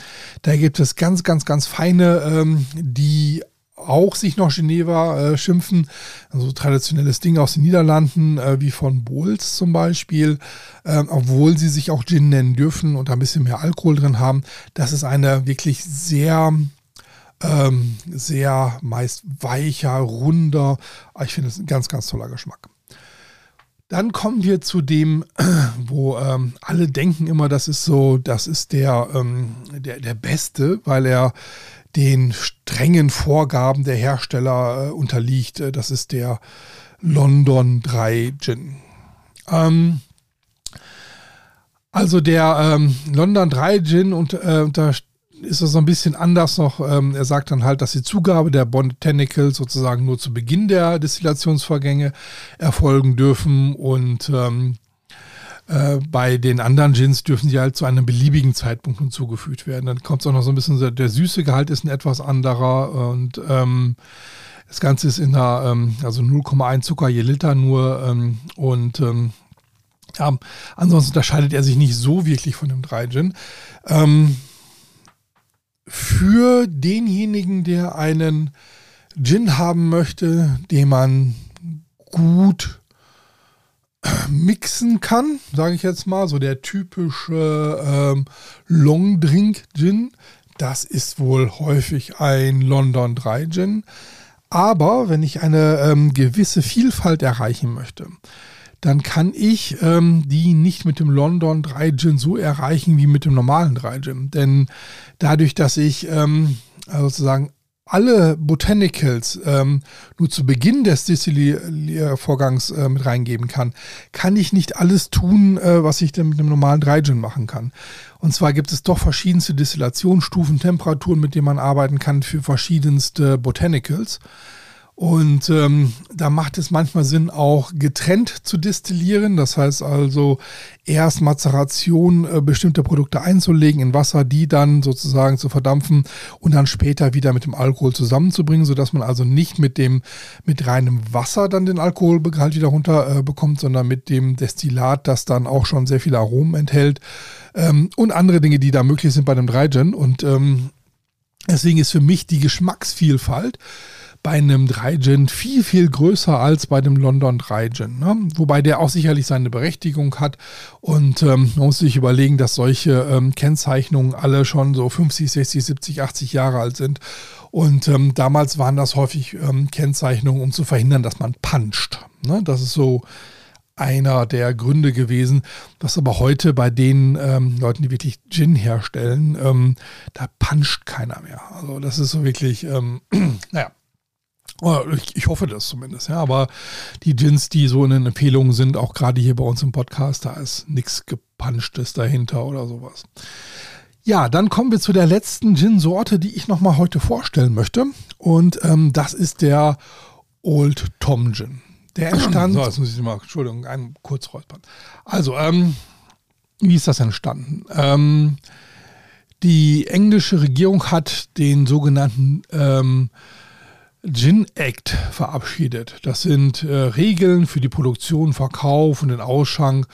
da gibt es ganz, ganz, ganz feine, ähm, die auch sich noch Geneva äh, schimpfen. Also traditionelles Ding aus den Niederlanden, äh, wie von Bohls zum Beispiel, äh, obwohl sie sich auch Gin nennen dürfen und ein bisschen mehr Alkohol drin haben. Das ist eine wirklich sehr ähm, sehr meist weicher, runder. Ah, ich finde es ein ganz, ganz toller Geschmack. Dann kommen wir zu dem, wo ähm, alle denken immer, das ist so, das ist der, ähm, der, der Beste, weil er den strengen Vorgaben der Hersteller äh, unterliegt. Äh, das ist der London 3 Gin. Ähm, also der ähm, London 3 Gin und, äh, unter, ist das so ein bisschen anders noch. Ähm, er sagt dann halt, dass die Zugabe der Botanicals sozusagen nur zu Beginn der Destillationsvorgänge erfolgen dürfen und ähm, äh, bei den anderen Gins dürfen sie halt zu einem beliebigen Zeitpunkt hinzugefügt werden. Dann kommt es auch noch so ein bisschen, der, süße Gehalt ist ein etwas anderer und ähm, das Ganze ist in der, ähm, also 0,1 Zucker je Liter nur ähm, und ähm, ja, ansonsten unterscheidet er sich nicht so wirklich von dem 3 Gin. Ähm, für denjenigen, der einen Gin haben möchte, den man gut mixen kann, sage ich jetzt mal, so der typische ähm, Long Drink Gin. Das ist wohl häufig ein London 3 Gin. Aber wenn ich eine ähm, gewisse Vielfalt erreichen möchte, dann kann ich ähm, die nicht mit dem London 3 Gin so erreichen wie mit dem normalen 3 Gin. Denn dadurch, dass ich ähm, also sozusagen alle Botanicals ähm, nur zu Beginn des Destilliervorgangs äh, mit reingeben kann, kann ich nicht alles tun, äh, was ich dann mit einem normalen 3 Gin machen kann. Und zwar gibt es doch verschiedenste Destillationsstufen, Temperaturen, mit denen man arbeiten kann für verschiedenste Botanicals. Und ähm, da macht es manchmal Sinn, auch getrennt zu destillieren. Das heißt also erst Mazeration äh, bestimmter Produkte einzulegen in Wasser, die dann sozusagen zu verdampfen und dann später wieder mit dem Alkohol zusammenzubringen, sodass man also nicht mit dem mit reinem Wasser dann den Alkoholgehalt wieder runter äh, bekommt, sondern mit dem Destillat, das dann auch schon sehr viele Aromen enthält ähm, und andere Dinge, die da möglich sind bei dem Drygen. Und ähm, deswegen ist für mich die Geschmacksvielfalt bei einem 3-Gin viel, viel größer als bei dem London 3-Gin. Ne? Wobei der auch sicherlich seine Berechtigung hat. Und ähm, man muss sich überlegen, dass solche ähm, Kennzeichnungen alle schon so 50, 60, 70, 80 Jahre alt sind. Und ähm, damals waren das häufig ähm, Kennzeichnungen, um zu verhindern, dass man puncht. Ne? Das ist so einer der Gründe gewesen, was aber heute bei den ähm, Leuten, die wirklich Gin herstellen, ähm, da puncht keiner mehr. Also das ist so wirklich, ähm, naja, ich, ich, hoffe das zumindest, ja. Aber die Gins, die so in den Empfehlungen sind, auch gerade hier bei uns im Podcast, da ist nichts Gepanschtes dahinter oder sowas. Ja, dann kommen wir zu der letzten Gin-Sorte, die ich nochmal heute vorstellen möchte. Und ähm, das ist der Old Tom Gin. Der entstand. so, jetzt muss ich mal, Entschuldigung, einen kurz räuspern. Also, ähm, wie ist das entstanden? Ähm, die englische Regierung hat den sogenannten ähm, Gin Act verabschiedet. Das sind äh, Regeln für die Produktion, Verkauf und den Ausschank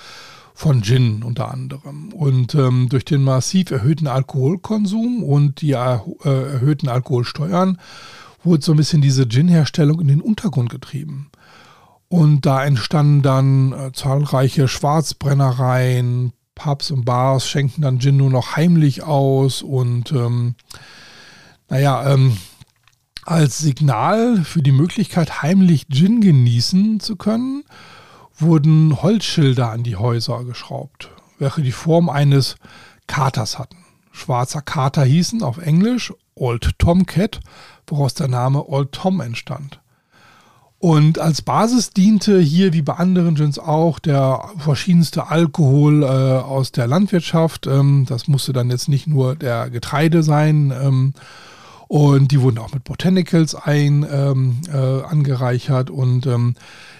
von Gin unter anderem. Und ähm, durch den massiv erhöhten Alkoholkonsum und die äh, erhöhten Alkoholsteuern wurde so ein bisschen diese Gin-Herstellung in den Untergrund getrieben. Und da entstanden dann äh, zahlreiche Schwarzbrennereien, Pubs und Bars schenken dann Gin nur noch heimlich aus und ähm, naja, ähm, als Signal für die Möglichkeit, heimlich Gin genießen zu können, wurden Holzschilder an die Häuser geschraubt, welche die Form eines Katers hatten. Schwarzer Kater hießen auf Englisch Old Tomcat, woraus der Name Old Tom entstand. Und als Basis diente hier, wie bei anderen Gins auch, der verschiedenste Alkohol äh, aus der Landwirtschaft. Ähm, das musste dann jetzt nicht nur der Getreide sein, ähm, und die wurden auch mit Botanicals ein, ähm, äh, angereichert. Und ähm,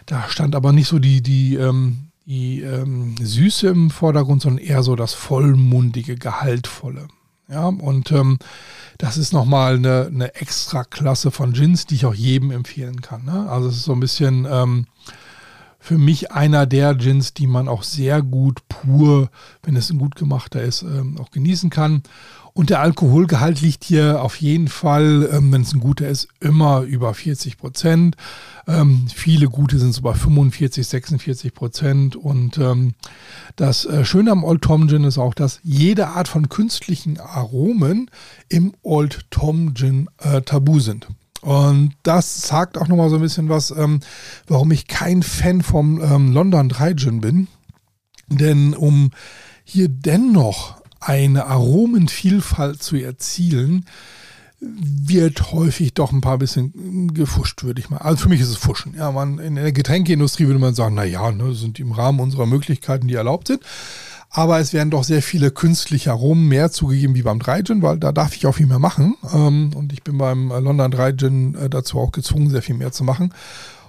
da stand aber nicht so die, die, ähm, die ähm, Süße im Vordergrund, sondern eher so das vollmundige, gehaltvolle. Ja, und ähm, das ist nochmal eine, eine extra Klasse von Gins, die ich auch jedem empfehlen kann. Ne? Also es ist so ein bisschen ähm, für mich einer der Gins, die man auch sehr gut pur, wenn es ein gut gemachter ist, auch genießen kann. Und der Alkoholgehalt liegt hier auf jeden Fall, ähm, wenn es ein guter ist, immer über 40 Prozent. Ähm, viele gute sind so bei 45, 46 Prozent. Und ähm, das äh, Schöne am Old Tom Gin ist auch, dass jede Art von künstlichen Aromen im Old Tom Gin äh, tabu sind. Und das sagt auch nochmal so ein bisschen was, ähm, warum ich kein Fan vom ähm, London 3 Gin bin. Denn um hier dennoch eine Aromenvielfalt zu erzielen, wird häufig doch ein paar bisschen gefuscht, würde ich mal. Also für mich ist es Fuschen. Ja, man, in der Getränkeindustrie würde man sagen, naja, ne, sind im Rahmen unserer Möglichkeiten, die erlaubt sind. Aber es werden doch sehr viele künstliche Aromen mehr zugegeben wie beim Dry-Gin, weil da darf ich auch viel mehr machen. Ähm, und ich bin beim London Dry-Gin äh, dazu auch gezwungen, sehr viel mehr zu machen.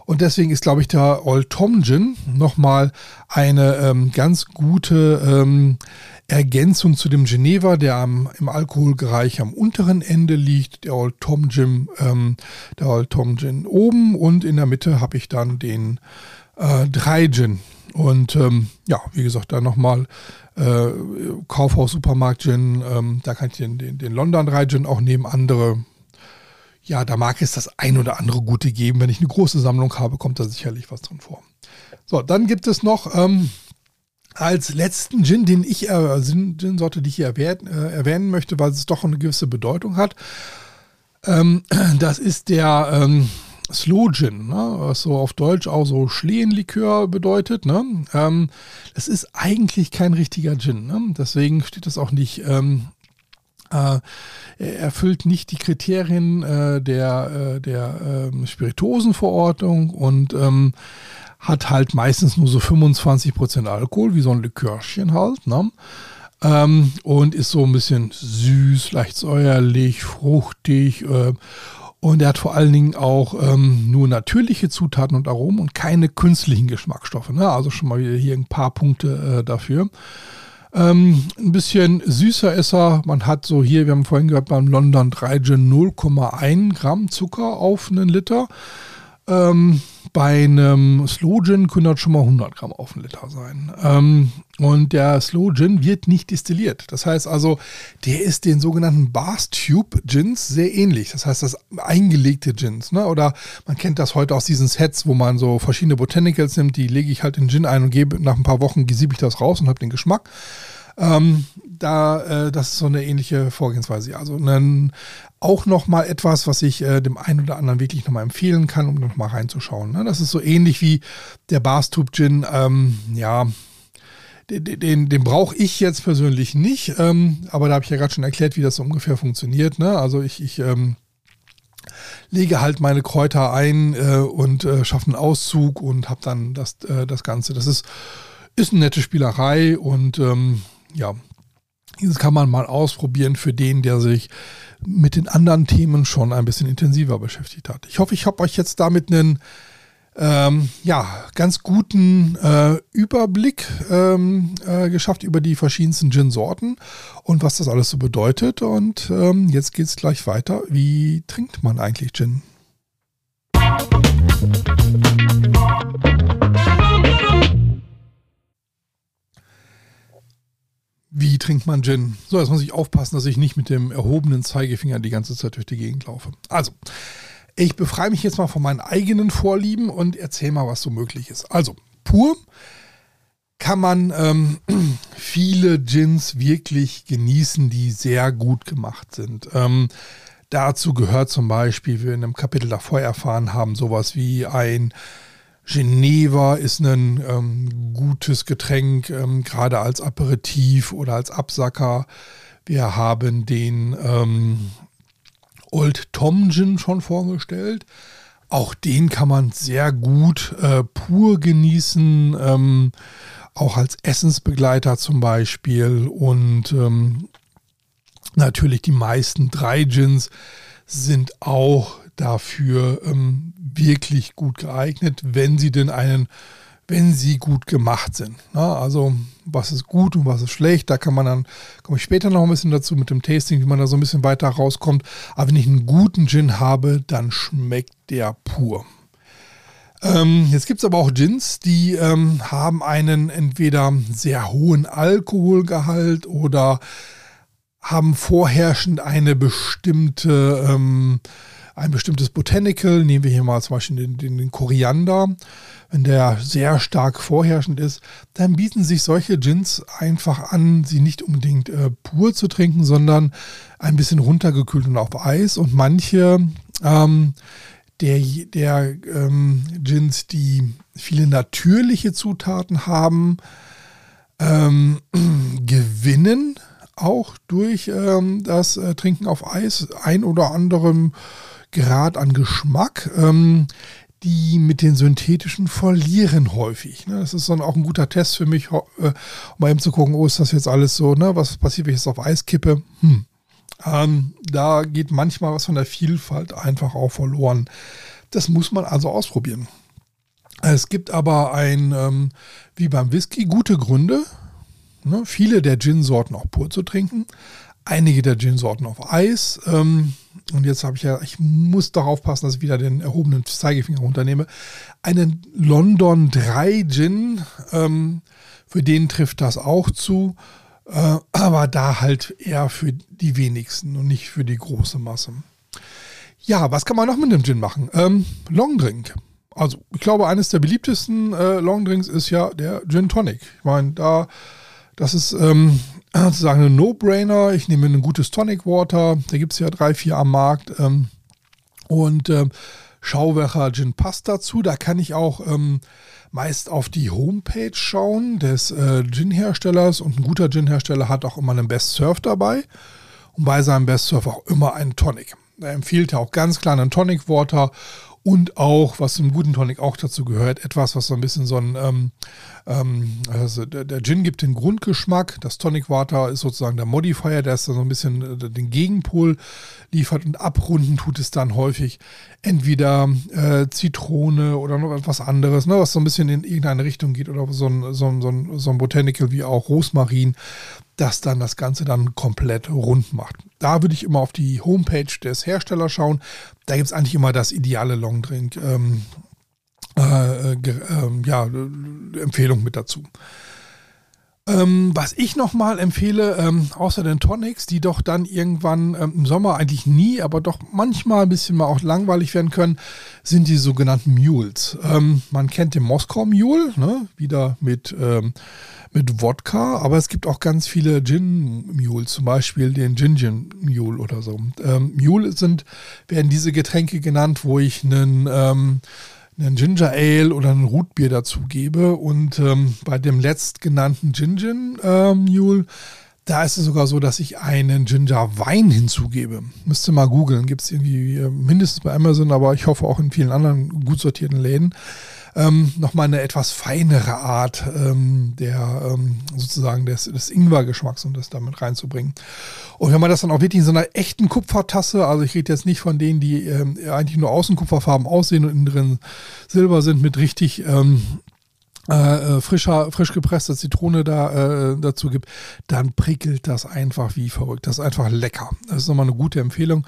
Und deswegen ist, glaube ich, der Old Tom Gin nochmal eine ähm, ganz gute ähm, Ergänzung zu dem Geneva, der am, im Alkoholbereich am unteren Ende liegt, der Old Tom Gin, ähm, der Old Tom Gin oben und in der Mitte habe ich dann den äh, Drei Gin. Und ähm, ja, wie gesagt, da nochmal äh, Kaufhaus, Supermarkt Gin, ähm, da kann ich den, den, den London Drei Gin auch nehmen, andere ja, da mag es das ein oder andere Gute geben. Wenn ich eine große Sammlung habe, kommt da sicherlich was drin vor. So, dann gibt es noch ähm, als letzten Gin, den ich, äh, Gin-Sorte, die ich hier erwähnen, äh, erwähnen möchte, weil es doch eine gewisse Bedeutung hat. Ähm, das ist der ähm, Slow Gin, ne? was so auf Deutsch auch so Schlehenlikör bedeutet. Ne? Ähm, das ist eigentlich kein richtiger Gin. Ne? Deswegen steht das auch nicht. Ähm, äh, er erfüllt nicht die Kriterien äh, der, äh, der ähm, Spirituosenverordnung und ähm, hat halt meistens nur so 25% Alkohol, wie so ein Likörchen halt. Ne? Ähm, und ist so ein bisschen süß, leicht säuerlich, fruchtig. Äh, Und er hat vor allen Dingen auch ähm, nur natürliche Zutaten und Aromen und keine künstlichen Geschmacksstoffe. Ne? Also schon mal hier ein paar Punkte äh, dafür. Ähm, ein bisschen süßer ist er. Man hat so hier, wir haben vorhin gehört, beim London 3 Gin 0,1 Gramm Zucker auf einen Liter. Ähm, bei einem Slow Gin können das schon mal 100 Gramm auf einen Liter sein. Ähm, und der Slow Gin wird nicht destilliert. Das heißt also, der ist den sogenannten Bars Tube Gins sehr ähnlich. Das heißt, das eingelegte Gins. Ne? Oder man kennt das heute aus diesen Sets, wo man so verschiedene Botanicals nimmt, die lege ich halt in Gin ein und gebe nach ein paar Wochen siebe ich das raus und habe den Geschmack. Ähm, da, äh, das ist so eine ähnliche Vorgehensweise. Also einen, auch nochmal etwas, was ich äh, dem einen oder anderen wirklich nochmal empfehlen kann, um nochmal reinzuschauen. Ne? Das ist so ähnlich wie der Barstube Gin. Ähm, ja, den, den, den brauche ich jetzt persönlich nicht, ähm, aber da habe ich ja gerade schon erklärt, wie das so ungefähr funktioniert. Ne? Also ich, ich ähm, lege halt meine Kräuter ein äh, und äh, schaffe einen Auszug und habe dann das, äh, das Ganze. Das ist, ist eine nette Spielerei und ähm, ja, das kann man mal ausprobieren für den, der sich mit den anderen Themen schon ein bisschen intensiver beschäftigt hat. Ich hoffe, ich habe euch jetzt damit einen ähm, ja, ganz guten äh, Überblick ähm, äh, geschafft über die verschiedensten Gin-Sorten und was das alles so bedeutet. Und ähm, jetzt geht es gleich weiter. Wie trinkt man eigentlich Gin? Wie trinkt man Gin? So, jetzt muss ich aufpassen, dass ich nicht mit dem erhobenen Zeigefinger die ganze Zeit durch die Gegend laufe. Also, ich befreie mich jetzt mal von meinen eigenen Vorlieben und erzähle mal, was so möglich ist. Also, pur kann man ähm, viele Gins wirklich genießen, die sehr gut gemacht sind. Ähm, dazu gehört zum Beispiel, wie wir in einem Kapitel davor erfahren haben, sowas wie ein Geneva ist ein ähm, gutes Getränk, ähm, gerade als Aperitif oder als Absacker. Wir haben den ähm, Old Tom Gin schon vorgestellt. Auch den kann man sehr gut äh, pur genießen, ähm, auch als Essensbegleiter zum Beispiel. Und ähm, natürlich die meisten drei Gins sind auch dafür ähm, wirklich gut geeignet, wenn sie denn einen, wenn sie gut gemacht sind. Na, also was ist gut und was ist schlecht, da kann man dann, komme ich später noch ein bisschen dazu mit dem Tasting, wie man da so ein bisschen weiter rauskommt. Aber wenn ich einen guten Gin habe, dann schmeckt der pur. Ähm, jetzt gibt es aber auch Gins, die ähm, haben einen entweder sehr hohen Alkoholgehalt oder haben vorherrschend eine bestimmte ähm, ein bestimmtes Botanical, nehmen wir hier mal zum Beispiel den, den, den Koriander, wenn der sehr stark vorherrschend ist, dann bieten sich solche Gins einfach an, sie nicht unbedingt äh, pur zu trinken, sondern ein bisschen runtergekühlt und auf Eis. Und manche ähm, der, der ähm, Gins, die viele natürliche Zutaten haben, ähm, gewinnen auch durch ähm, das äh, Trinken auf Eis ein oder anderem Grad an Geschmack. Ähm, die mit den synthetischen verlieren häufig. Ne? Das ist dann auch ein guter Test für mich, äh, um mal eben zu gucken, oh, ist das jetzt alles so, ne? was passiert, wenn ich es auf Eis kippe? Hm. Ähm, da geht manchmal was von der Vielfalt einfach auch verloren. Das muss man also ausprobieren. Es gibt aber ein, ähm, wie beim Whisky, gute Gründe, ne? viele der Gin-Sorten auch pur zu trinken, einige der Gin-Sorten auf Eis. Ähm, und jetzt habe ich ja, ich muss darauf passen, dass ich wieder den erhobenen Zeigefinger runternehme, einen London 3 Gin, ähm, für den trifft das auch zu, äh, aber da halt eher für die wenigsten und nicht für die große Masse. Ja, was kann man noch mit dem Gin machen? Ähm, Longdrink. Also, ich glaube, eines der beliebtesten äh, Longdrinks ist ja der Gin Tonic. Ich meine, da, das ist ähm, sozusagen ein No-Brainer. Ich nehme ein gutes Tonic Water. Da gibt es ja drei, vier am Markt. Ähm, und ähm, schau, welcher Gin passt dazu. Da kann ich auch ähm, meist auf die Homepage schauen des äh, Gin-Herstellers. Und ein guter Gin-Hersteller hat auch immer einen Best Surf dabei. Und bei seinem Best Surf auch immer einen Tonic. Er empfiehlt ja auch ganz klar einen Tonic Water und auch, was zum guten Tonic auch dazu gehört, etwas, was so ein bisschen so ein, ähm, ähm, also der, der, Gin gibt den Grundgeschmack, das Tonic Water ist sozusagen der Modifier, der ist dann so ein bisschen äh, den Gegenpol liefert und abrunden tut es dann häufig entweder äh, Zitrone oder noch etwas anderes, ne, was so ein bisschen in irgendeine Richtung geht oder so ein, so ein, so ein, so ein Botanical wie auch Rosmarin das dann das Ganze dann komplett rund macht. Da würde ich immer auf die Homepage des Herstellers schauen. Da gibt es eigentlich immer das ideale Longdrink. Ähm, äh, äh, ja, Empfehlung mit dazu. Ähm, was ich nochmal empfehle, ähm, außer den Tonics, die doch dann irgendwann ähm, im Sommer eigentlich nie, aber doch manchmal ein bisschen mal auch langweilig werden können, sind die sogenannten Mules. Ähm, man kennt den Moskau Mule, ne? wieder mit ähm, mit Wodka, aber es gibt auch ganz viele Gin-Mules, zum Beispiel den Gin Mule oder so. Ähm, Mule sind, werden diese Getränke genannt, wo ich einen, ähm, einen Ginger Ale oder ein Rootbier dazu gebe. Und ähm, bei dem letztgenannten Gin äh, Mule, da ist es sogar so, dass ich einen Ginger Wein hinzugebe. Müsste mal googeln, gibt es irgendwie äh, mindestens bei Amazon, aber ich hoffe auch in vielen anderen gut sortierten Läden ähm, nochmal eine etwas feinere Art ähm, der ähm, sozusagen des, des Ingwer-Geschmacks und das damit reinzubringen. Und wenn man das dann auch wirklich in so einer echten Kupfertasse, also ich rede jetzt nicht von denen, die ähm, eigentlich nur außen Kupferfarben aussehen und innen drin Silber sind, mit richtig ähm, äh, äh, frischer, frisch gepresster Zitrone da äh, dazu gibt, dann prickelt das einfach wie verrückt. Das ist einfach lecker. Das ist nochmal eine gute Empfehlung.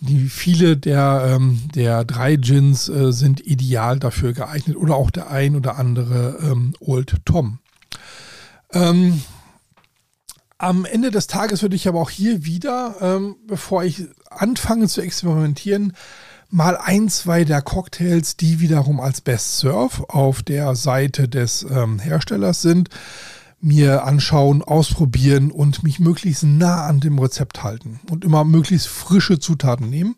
Die, viele der, ähm, der drei Gins äh, sind ideal dafür geeignet oder auch der ein oder andere ähm, Old Tom. Ähm, am Ende des Tages würde ich aber auch hier wieder, ähm, bevor ich anfange zu experimentieren, mal ein, zwei der Cocktails, die wiederum als Best Serve auf der Seite des ähm, Herstellers sind, mir anschauen, ausprobieren und mich möglichst nah an dem Rezept halten und immer möglichst frische Zutaten nehmen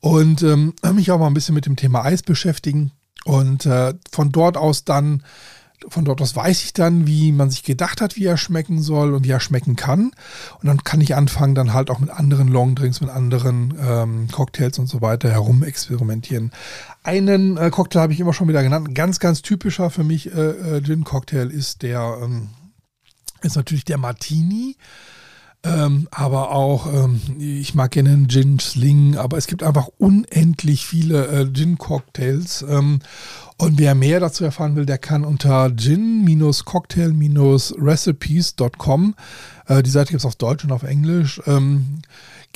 und ähm, mich auch mal ein bisschen mit dem Thema Eis beschäftigen und äh, von dort aus dann von dort aus weiß ich dann, wie man sich gedacht hat, wie er schmecken soll und wie er schmecken kann. Und dann kann ich anfangen, dann halt auch mit anderen Longdrinks, mit anderen ähm, Cocktails und so weiter herum experimentieren. Einen äh, Cocktail habe ich immer schon wieder genannt. Ganz, ganz typischer für mich äh, äh, Gin-Cocktail ist der, ähm, ist natürlich der Martini. Ähm, aber auch, ähm, ich mag gerne einen Gin Sling, aber es gibt einfach unendlich viele äh, Gin-Cocktails. Ähm, und wer mehr dazu erfahren will, der kann unter gin-cocktail-recipes.com, äh, die Seite gibt es auf Deutsch und auf Englisch, ähm,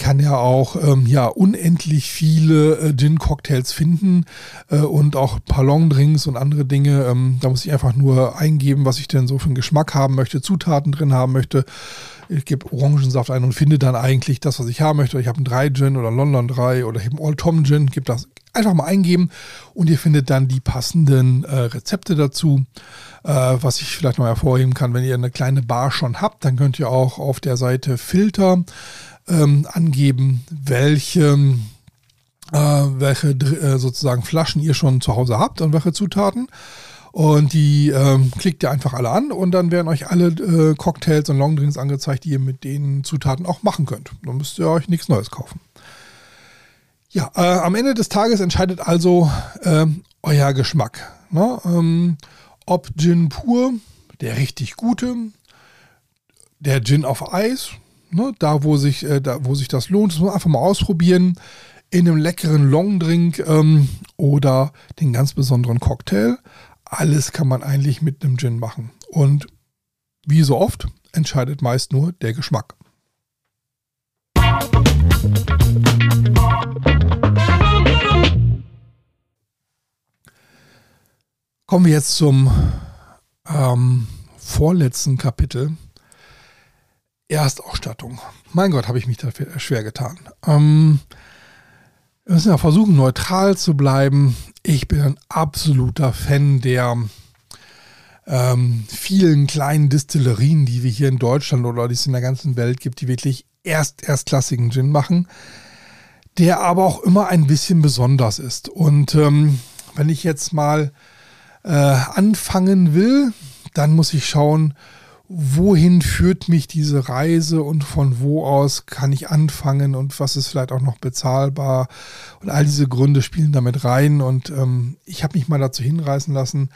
kann er auch ähm, ja, unendlich viele äh, Gin-Cocktails finden äh, und auch Palong-Drinks und andere Dinge. Ähm, da muss ich einfach nur eingeben, was ich denn so für einen Geschmack haben möchte, Zutaten drin haben möchte. Ich gebe Orangensaft ein und finde dann eigentlich das, was ich haben möchte. Ich habe einen 3 Gin oder London 3 oder ich habe einen Old Tom Gin, gebe das Einfach mal eingeben und ihr findet dann die passenden äh, Rezepte dazu. Äh, was ich vielleicht noch hervorheben kann, wenn ihr eine kleine Bar schon habt, dann könnt ihr auch auf der Seite Filter ähm, angeben, welche, äh, welche äh, sozusagen Flaschen ihr schon zu Hause habt und welche Zutaten. Und die ähm, klickt ihr einfach alle an und dann werden euch alle äh, Cocktails und Longdrinks angezeigt, die ihr mit den Zutaten auch machen könnt. Dann müsst ihr euch nichts Neues kaufen. Ja, äh, am Ende des Tages entscheidet also äh, euer Geschmack. Ne? Ähm, ob Gin pur, der richtig gute, der Gin auf Eis, ne? da, wo sich, äh, da wo sich das lohnt, das muss man einfach mal ausprobieren, in einem leckeren Longdrink ähm, oder den ganz besonderen Cocktail. Alles kann man eigentlich mit einem Gin machen. Und wie so oft entscheidet meist nur der Geschmack. Kommen wir jetzt zum ähm, vorletzten Kapitel. Erstausstattung. Mein Gott, habe ich mich dafür schwer getan. Ähm, wir müssen ja versuchen, neutral zu bleiben. Ich bin ein absoluter Fan der ähm, vielen kleinen Distillerien, die wir hier in Deutschland oder die es in der ganzen Welt gibt, die wirklich erst erstklassigen Gin machen, der aber auch immer ein bisschen besonders ist. Und ähm, wenn ich jetzt mal äh, anfangen will, dann muss ich schauen, wohin führt mich diese Reise und von wo aus kann ich anfangen und was ist vielleicht auch noch bezahlbar und all diese Gründe spielen damit rein und ähm, ich habe mich mal dazu hinreißen lassen,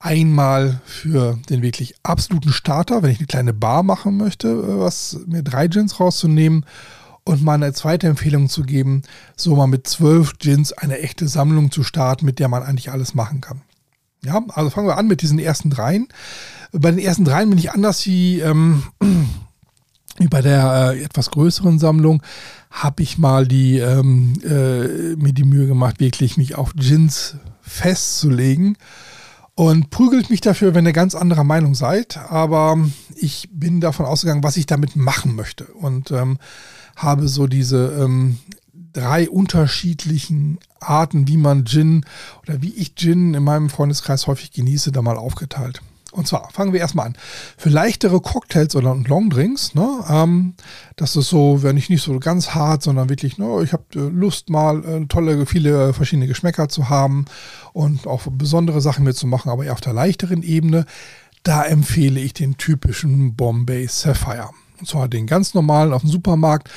einmal für den wirklich absoluten Starter, wenn ich eine kleine Bar machen möchte, äh, was mir drei Gins rauszunehmen und mal eine zweite Empfehlung zu geben, so mal mit zwölf Gins eine echte Sammlung zu starten, mit der man eigentlich alles machen kann. Ja, also fangen wir an mit diesen ersten dreien. Bei den ersten dreien bin ich anders wie, ähm, wie bei der äh, etwas größeren Sammlung. Habe ich mal die, ähm, äh, mir die Mühe gemacht, wirklich mich auf Gins festzulegen und prügelt mich dafür, wenn ihr ganz anderer Meinung seid. Aber ich bin davon ausgegangen, was ich damit machen möchte. Und ähm, habe so diese ähm, drei unterschiedlichen Arten, wie man Gin oder wie ich Gin in meinem Freundeskreis häufig genieße, da mal aufgeteilt. Und zwar fangen wir erstmal an. Für leichtere Cocktails oder Longdrinks, ne, ähm, das ist so, wenn ich nicht so ganz hart, sondern wirklich, ne, ich habe äh, Lust mal äh, tolle, viele verschiedene Geschmäcker zu haben und auch besondere Sachen mitzumachen, aber eher auf der leichteren Ebene, da empfehle ich den typischen Bombay Sapphire. Und zwar den ganz normalen auf dem Supermarkt.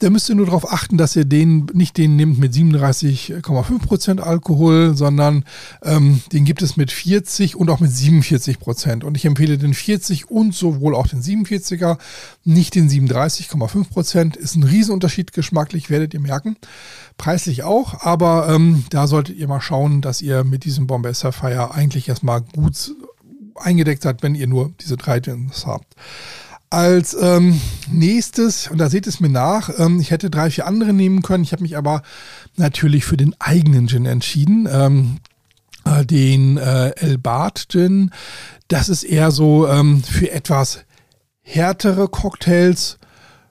Da müsst ihr nur darauf achten, dass ihr den nicht den nehmt mit 37,5% Alkohol, sondern ähm, den gibt es mit 40 und auch mit 47%. Und ich empfehle den 40 und sowohl auch den 47er, nicht den 37,5%. Ist ein Riesenunterschied geschmacklich, werdet ihr merken. Preislich auch, aber ähm, da solltet ihr mal schauen, dass ihr mit diesem Bombay Sapphire eigentlich erstmal gut eingedeckt seid, wenn ihr nur diese drei Gins habt. Als ähm, nächstes, und da seht es mir nach, ähm, ich hätte drei, vier andere nehmen können. Ich habe mich aber natürlich für den eigenen Gin entschieden. Ähm, äh, den äh, El Bart Gin. Das ist eher so ähm, für etwas härtere Cocktails,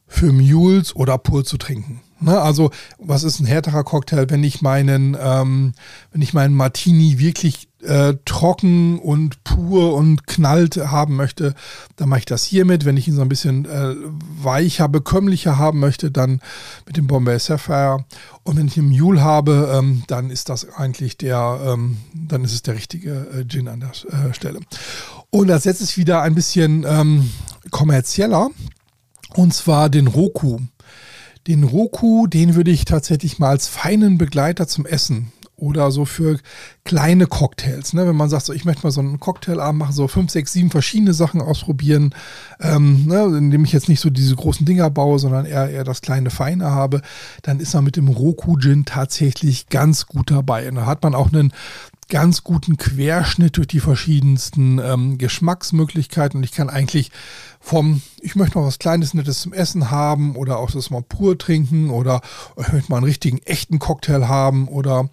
für Mules oder pur zu trinken. Ne? Also, was ist ein härterer Cocktail, wenn ich meinen, ähm, wenn ich meinen Martini wirklich äh, trocken und pur und knallt haben möchte, dann mache ich das hiermit. Wenn ich ihn so ein bisschen äh, weicher, bekömmlicher haben möchte, dann mit dem Bombay Sapphire. Und wenn ich einen Mule habe, ähm, dann ist das eigentlich der, ähm, dann ist es der richtige äh, Gin an der äh, Stelle. Und das jetzt ist wieder ein bisschen ähm, kommerzieller. Und zwar den Roku. Den Roku, den würde ich tatsächlich mal als feinen Begleiter zum Essen oder so für kleine Cocktails. Ne? Wenn man sagt, so, ich möchte mal so einen Cocktailabend machen, so fünf, sechs, sieben verschiedene Sachen ausprobieren, ähm, ne? indem ich jetzt nicht so diese großen Dinger baue, sondern eher, eher das kleine Feine habe, dann ist man mit dem Roku Gin tatsächlich ganz gut dabei. Und da hat man auch einen ganz guten Querschnitt durch die verschiedensten ähm, Geschmacksmöglichkeiten. Und ich kann eigentlich vom, ich möchte mal was Kleines, Nettes zum Essen haben oder auch das mal pur trinken oder ich möchte mal einen richtigen, echten Cocktail haben oder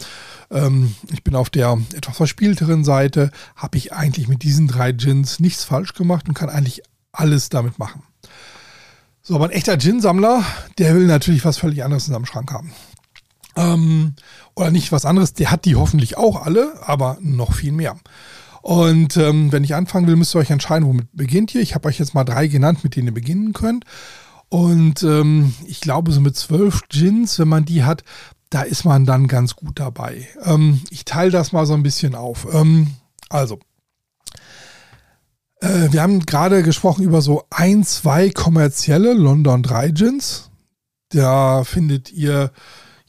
ähm, ich bin auf der etwas verspielteren Seite, habe ich eigentlich mit diesen drei Gins nichts falsch gemacht und kann eigentlich alles damit machen. So, aber ein echter Gin-Sammler, der will natürlich was völlig anderes in seinem Schrank haben. Ähm, oder nicht was anderes, der hat die hoffentlich auch alle, aber noch viel mehr. Und ähm, wenn ich anfangen will, müsst ihr euch entscheiden, womit beginnt ihr. Ich habe euch jetzt mal drei genannt, mit denen ihr beginnen könnt. Und ähm, ich glaube, so mit zwölf Gins, wenn man die hat, da ist man dann ganz gut dabei. Ähm, ich teile das mal so ein bisschen auf. Ähm, also, äh, wir haben gerade gesprochen über so ein, zwei kommerzielle London 3 Gins. Da findet ihr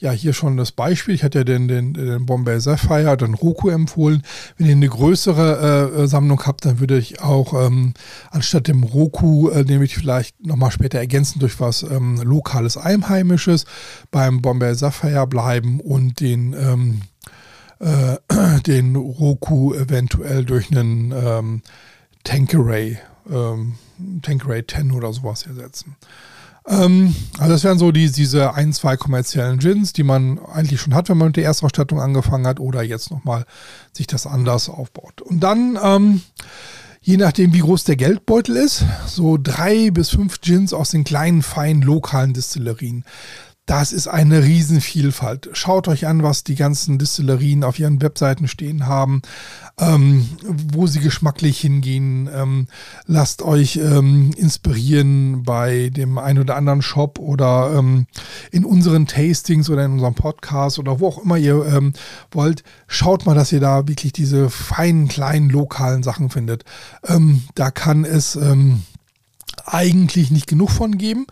ja hier schon das Beispiel. Ich hatte ja den, den, den Bombay Sapphire, den Roku empfohlen. Wenn ihr eine größere äh, Sammlung habt, dann würde ich auch ähm, anstatt dem Roku, äh, nämlich vielleicht nochmal später ergänzen durch was ähm, lokales Einheimisches, beim Bombay Sapphire bleiben und den, ähm, äh, den Roku eventuell durch einen ähm, Tankeray, ähm, Tankeray 10 oder sowas ersetzen. Ähm, also das wären so die, diese ein, zwei kommerziellen Gins, die man eigentlich schon hat, wenn man mit der Erstausstattung angefangen hat oder jetzt nochmal sich das anders aufbaut. Und dann, ähm, je nachdem wie groß der Geldbeutel ist, so drei bis fünf Gins aus den kleinen, feinen, lokalen Distillerien. Das ist eine Riesenvielfalt. Schaut euch an, was die ganzen Distillerien auf ihren Webseiten stehen haben, ähm, wo sie geschmacklich hingehen. Ähm, lasst euch ähm, inspirieren bei dem einen oder anderen Shop oder ähm, in unseren Tastings oder in unserem Podcast oder wo auch immer ihr ähm, wollt. Schaut mal, dass ihr da wirklich diese feinen, kleinen, lokalen Sachen findet. Ähm, da kann es eigentlich nicht genug von geben.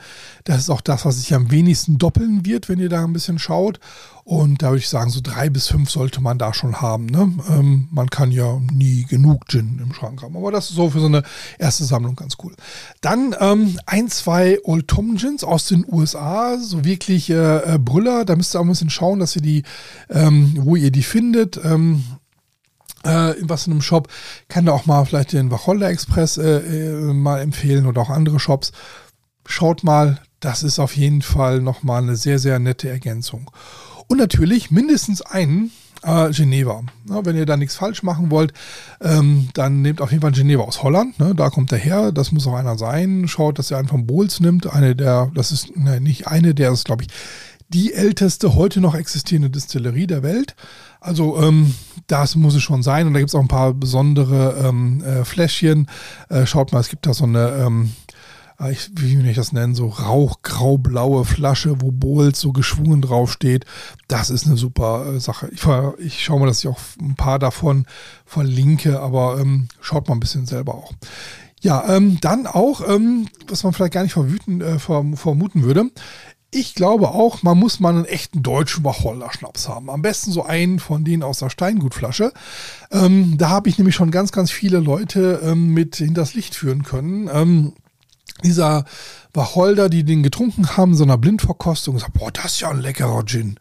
Das ist auch das, was sich am wenigsten doppeln wird, wenn ihr da ein bisschen schaut. Und da würde ich sagen, so drei bis fünf sollte man da schon haben. Ne? Ähm, man kann ja nie genug Gin im Schrank haben. Aber das ist so für so eine erste Sammlung ganz cool. Dann ähm, ein, zwei Old Tom Gins aus den USA, so wirklich äh, Brüller. Da müsst ihr auch ein bisschen schauen, dass ihr die, ähm, wo ihr die findet. Äh, was in einem Shop, kann da auch mal vielleicht den Wacholder Express äh, äh, mal empfehlen oder auch andere Shops. Schaut mal, das ist auf jeden Fall nochmal eine sehr, sehr nette Ergänzung. Und natürlich mindestens einen äh, Geneva. Ja, wenn ihr da nichts falsch machen wollt, ähm, dann nehmt auf jeden Fall Geneva aus Holland. Ne? Da kommt er her. Das muss auch einer sein. Schaut, dass ihr einen von Bowls nimmt. Eine der, das ist ne, nicht eine, der ist, glaube ich, die älteste heute noch existierende Distillerie der Welt. Also ähm, das muss es schon sein. Und da gibt es auch ein paar besondere ähm, äh, Fläschchen. Äh, schaut mal, es gibt da so eine, ähm, äh, ich, wie will ich das nennen, so rauchgraublaue Flasche, wo Bowls so geschwungen draufsteht. Das ist eine super äh, Sache. Ich, ich schaue mal, dass ich auch ein paar davon verlinke, aber ähm, schaut mal ein bisschen selber auch. Ja, ähm, dann auch, ähm, was man vielleicht gar nicht verwüten, äh, vermuten würde, ich glaube auch, man muss mal einen echten deutschen Wacholder-Schnaps haben. Am besten so einen von denen aus der Steingutflasche. Ähm, da habe ich nämlich schon ganz, ganz viele Leute ähm, mit hinters Licht führen können. Ähm, dieser Wacholder, die den getrunken haben, so einer Blindverkostung, sagt, boah, das ist ja ein leckerer Gin.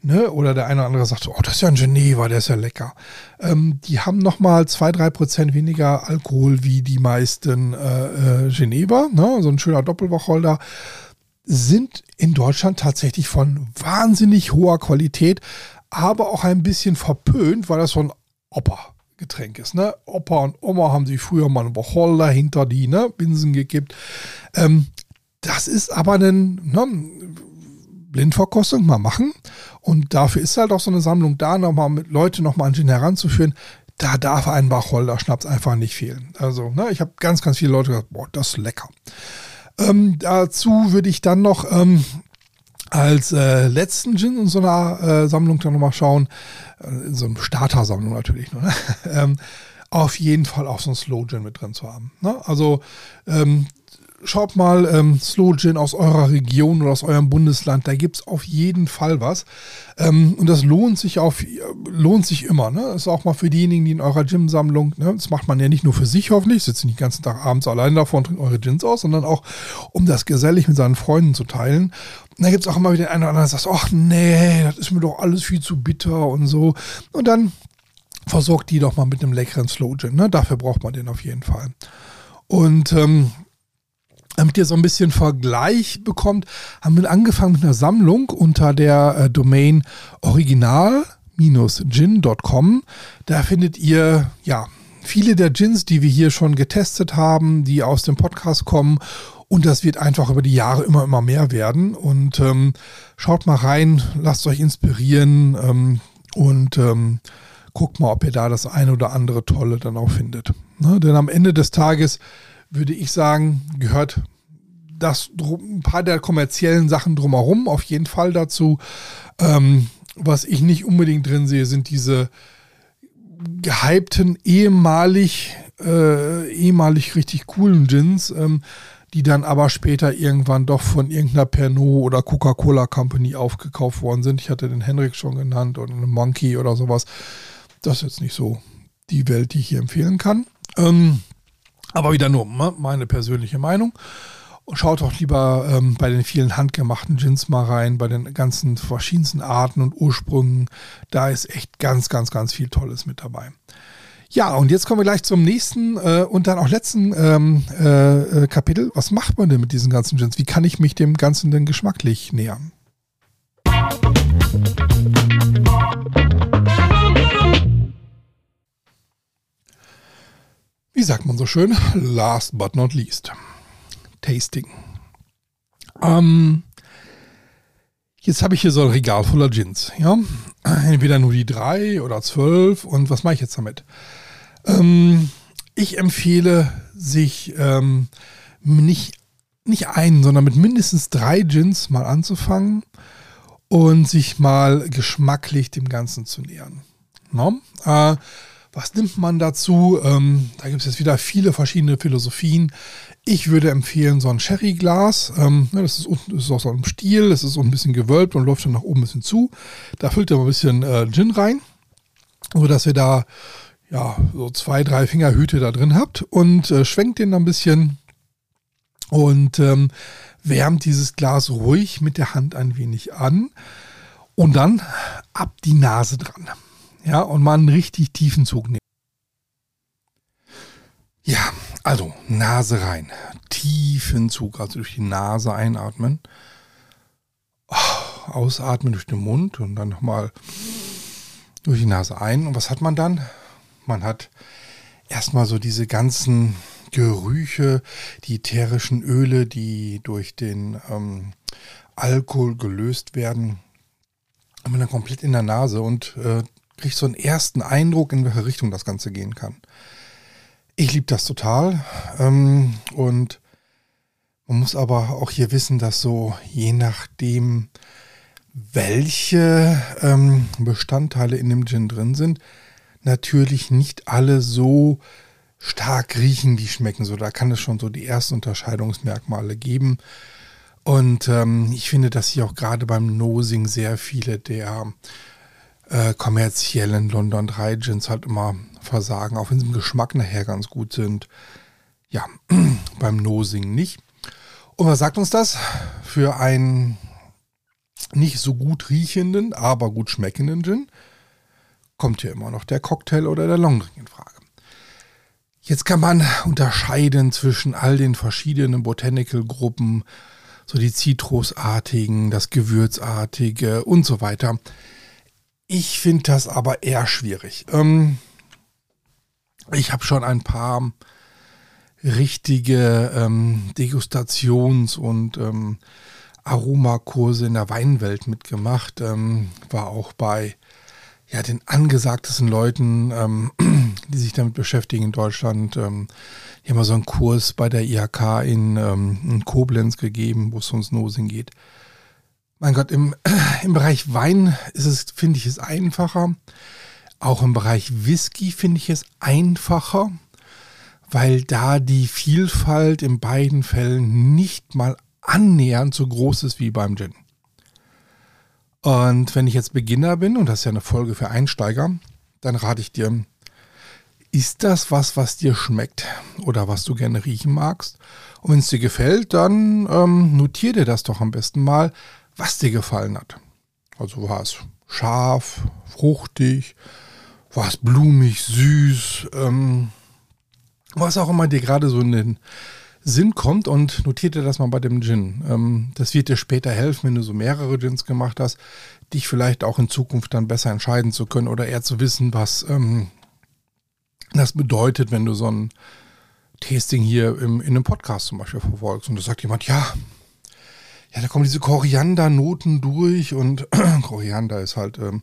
Ne? Oder der eine oder andere sagt, oh, das ist ja ein Geneva, der ist ja lecker. Ähm, die haben nochmal zwei, drei Prozent weniger Alkohol wie die meisten äh, äh, Geneva. Ne? So ein schöner Doppelwacholder sind in Deutschland tatsächlich von wahnsinnig hoher Qualität, aber auch ein bisschen verpönt, weil das so ein Opa-Getränk ist. Ne? Opa und Oma haben sich früher mal einen Wacholder hinter die ne, Binsen gekippt. Ähm, das ist aber ein ne, Blindverkostung mal machen. Und dafür ist halt auch so eine Sammlung da, nochmal mit Leute nochmal an Gin heranzuführen. Da darf ein Wacholder-Schnaps einfach nicht fehlen. Also, ne, ich habe ganz, ganz viele Leute gesagt, boah, das ist lecker. Ähm, dazu würde ich dann noch ähm, als äh, letzten Gin in so einer äh, Sammlung dann nochmal schauen, äh, in so einer Starter-Sammlung natürlich nur, ne? ähm, auf jeden Fall auch so ein Slow Gin mit drin zu haben. Ne? Also ähm, schaut mal ähm, Slow Gin aus eurer Region oder aus eurem Bundesland. Da gibt es auf jeden Fall was. Ähm, und das lohnt sich auf, lohnt sich immer. Ne? Das ist auch mal für diejenigen, die in eurer Gym-Sammlung, ne? das macht man ja nicht nur für sich hoffentlich, sitzt nicht den ganzen Tag abends allein davor und trinkt eure Gins aus, sondern auch, um das gesellig mit seinen Freunden zu teilen. Und da gibt es auch immer wieder den einen oder anderen, der sagt, ach nee, das ist mir doch alles viel zu bitter und so. Und dann versorgt die doch mal mit einem leckeren Slow Gin. Ne? Dafür braucht man den auf jeden Fall. Und ähm, damit ihr so ein bisschen Vergleich bekommt, haben wir angefangen mit einer Sammlung unter der äh, Domain original-gin.com. Da findet ihr ja viele der Gins, die wir hier schon getestet haben, die aus dem Podcast kommen. Und das wird einfach über die Jahre immer, immer mehr werden. Und ähm, schaut mal rein, lasst euch inspirieren ähm, und ähm, guckt mal, ob ihr da das eine oder andere Tolle dann auch findet. Ne? Denn am Ende des Tages würde ich sagen, gehört das ein paar der kommerziellen Sachen drumherum auf jeden Fall dazu. Ähm, was ich nicht unbedingt drin sehe, sind diese gehypten, ehemalig, äh, ehemalig richtig coolen Gins, ähm, die dann aber später irgendwann doch von irgendeiner Pernod oder Coca-Cola Company aufgekauft worden sind. Ich hatte den Henrik schon genannt oder eine Monkey oder sowas. Das ist jetzt nicht so die Welt, die ich hier empfehlen kann. Ähm, aber wieder nur ne, meine persönliche Meinung. Schaut doch lieber ähm, bei den vielen handgemachten Gins mal rein, bei den ganzen verschiedensten Arten und Ursprüngen. Da ist echt ganz, ganz, ganz viel Tolles mit dabei. Ja, und jetzt kommen wir gleich zum nächsten äh, und dann auch letzten ähm, äh, Kapitel. Was macht man denn mit diesen ganzen Gins? Wie kann ich mich dem Ganzen denn geschmacklich nähern? Wie sagt man so schön, last but not least, Tasting. Ähm, Jetzt habe ich hier so ein Regal voller Gins. Ja? Entweder nur die drei oder zwölf. Und was mache ich jetzt damit? Ähm, ich empfehle, sich ähm, nicht, nicht einen, sondern mit mindestens drei Gins mal anzufangen und sich mal geschmacklich dem Ganzen zu nähern. No? Äh, was nimmt man dazu? Ähm, da gibt es jetzt wieder viele verschiedene Philosophien. Ich würde empfehlen, so ein Sherry-Glas. Ähm, ne, das, ist, das ist aus so einem Stiel, das ist so ein bisschen gewölbt und läuft dann nach oben ein bisschen zu. Da füllt ihr mal ein bisschen äh, Gin rein, sodass ihr da ja, so zwei, drei Fingerhüte da drin habt und äh, schwenkt den dann ein bisschen und ähm, wärmt dieses Glas ruhig mit der Hand ein wenig an und dann ab die Nase dran. Ja, und mal einen richtig tiefen Zug nehmen. Ja, also Nase rein. Tiefen Zug, also durch die Nase einatmen. Oh, ausatmen durch den Mund und dann nochmal durch die Nase ein. Und was hat man dann? Man hat erstmal so diese ganzen Gerüche, die ätherischen Öle, die durch den ähm, Alkohol gelöst werden, haben wir dann komplett in der Nase und äh, kriegt so einen ersten Eindruck, in welche Richtung das Ganze gehen kann. Ich liebe das total ähm, und man muss aber auch hier wissen, dass so je nachdem, welche ähm, Bestandteile in dem Gin drin sind, natürlich nicht alle so stark riechen, wie schmecken. So, da kann es schon so die ersten Unterscheidungsmerkmale geben. Und ähm, ich finde, dass hier auch gerade beim Nosing sehr viele der äh, kommerziellen London 3 Gins halt immer versagen, auch wenn sie im Geschmack nachher ganz gut sind. Ja, beim Nosing nicht. Und was sagt uns das? Für einen nicht so gut riechenden, aber gut schmeckenden Gin kommt hier immer noch der Cocktail oder der Longdrink in Frage. Jetzt kann man unterscheiden zwischen all den verschiedenen Botanical-Gruppen, so die Zitrusartigen, das Gewürzartige und so weiter. Ich finde das aber eher schwierig. Ähm, ich habe schon ein paar richtige ähm, Degustations- und ähm, Aromakurse in der Weinwelt mitgemacht. Ähm, war auch bei ja, den angesagtesten Leuten, ähm, die sich damit beschäftigen in Deutschland. Ähm, haben wir so einen Kurs bei der IHK in, ähm, in Koblenz gegeben, wo es ums Nosing geht. Mein Gott, im, im Bereich Wein ist es, finde ich es einfacher. Auch im Bereich Whisky finde ich es einfacher, weil da die Vielfalt in beiden Fällen nicht mal annähernd so groß ist wie beim Gin. Und wenn ich jetzt Beginner bin, und das ist ja eine Folge für Einsteiger, dann rate ich dir, ist das was, was dir schmeckt oder was du gerne riechen magst? Und wenn es dir gefällt, dann ähm, notier dir das doch am besten mal, was dir gefallen hat. Also war es scharf, fruchtig, war es blumig, süß, ähm, was auch immer dir gerade so in den Sinn kommt und notiert dir das mal bei dem Gin. Ähm, das wird dir später helfen, wenn du so mehrere Gins gemacht hast, dich vielleicht auch in Zukunft dann besser entscheiden zu können oder eher zu wissen, was ähm, das bedeutet, wenn du so ein Tasting hier im, in einem Podcast zum Beispiel verfolgst. Und da sagt jemand, ja, ja, da kommen diese Koriandernoten durch und Koriander ist halt ähm,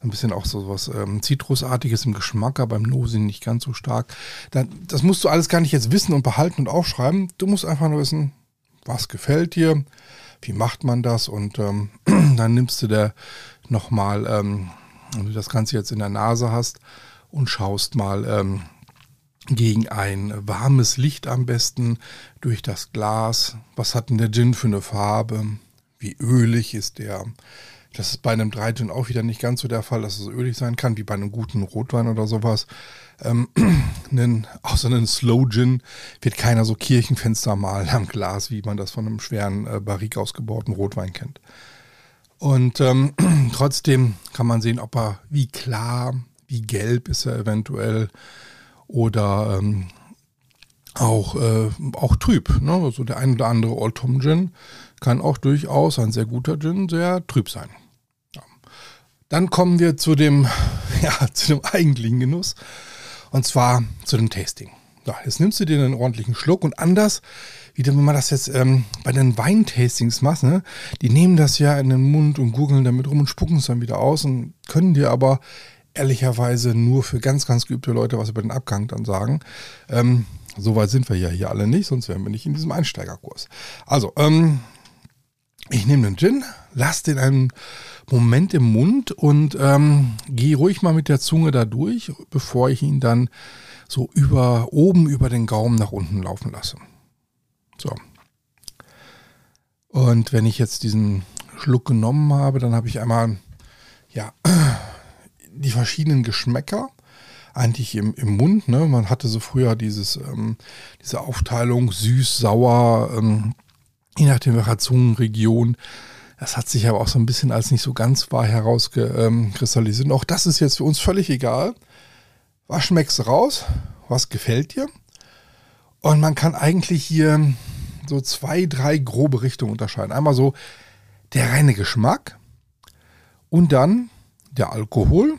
ein bisschen auch so was ähm, Zitrusartiges im Geschmack, aber beim Nosing nicht ganz so stark. Da, das musst du alles gar nicht jetzt wissen und behalten und aufschreiben. Du musst einfach nur wissen, was gefällt dir, wie macht man das und ähm, dann nimmst du da nochmal, ähm, wenn du das Ganze jetzt in der Nase hast und schaust mal ähm, gegen ein warmes Licht am besten durch das Glas. Was hat denn der Gin für eine Farbe? Wie ölig ist der? Das ist bei einem Dreigin auch wieder nicht ganz so der Fall, dass es ölig sein kann, wie bei einem guten Rotwein oder sowas. Ähm, einen, auch so einen Slow Gin wird keiner so Kirchenfenster malen am Glas, wie man das von einem schweren äh, Barrik ausgebauten Rotwein kennt. Und ähm, trotzdem kann man sehen, ob er, wie klar, wie gelb ist er eventuell oder ähm, auch, äh, auch trüb. Ne? Also der ein oder andere Old Tom Gin kann auch durchaus ein sehr guter Gin sehr trüb sein. Dann kommen wir zu dem, ja, zu dem eigentlichen Genuss. Und zwar zu dem Tasting. So, jetzt nimmst du dir einen ordentlichen Schluck und anders wie wenn man das jetzt ähm, bei den Weintastings macht, ne? Die nehmen das ja in den Mund und gurgeln damit rum und spucken es dann wieder aus und können dir aber ehrlicherweise nur für ganz, ganz geübte Leute was über den Abgang dann sagen. Ähm, Soweit sind wir ja hier alle nicht, sonst wären wir nicht in diesem Einsteigerkurs. Also, ähm, ich nehme den Gin, lass den einen Moment im Mund und ähm, gehe ruhig mal mit der Zunge da durch, bevor ich ihn dann so über oben über den Gaumen nach unten laufen lasse. So. Und wenn ich jetzt diesen Schluck genommen habe, dann habe ich einmal ja die verschiedenen Geschmäcker eigentlich im, im Mund. Ne? Man hatte so früher dieses, ähm, diese Aufteilung süß, sauer, ähm, je nachdem welcher Zungenregion. Das hat sich aber auch so ein bisschen als nicht so ganz wahr herauskristallisiert. Und auch das ist jetzt für uns völlig egal. Was schmeckst du raus? Was gefällt dir? Und man kann eigentlich hier so zwei, drei grobe Richtungen unterscheiden. Einmal so der reine Geschmack und dann der Alkohol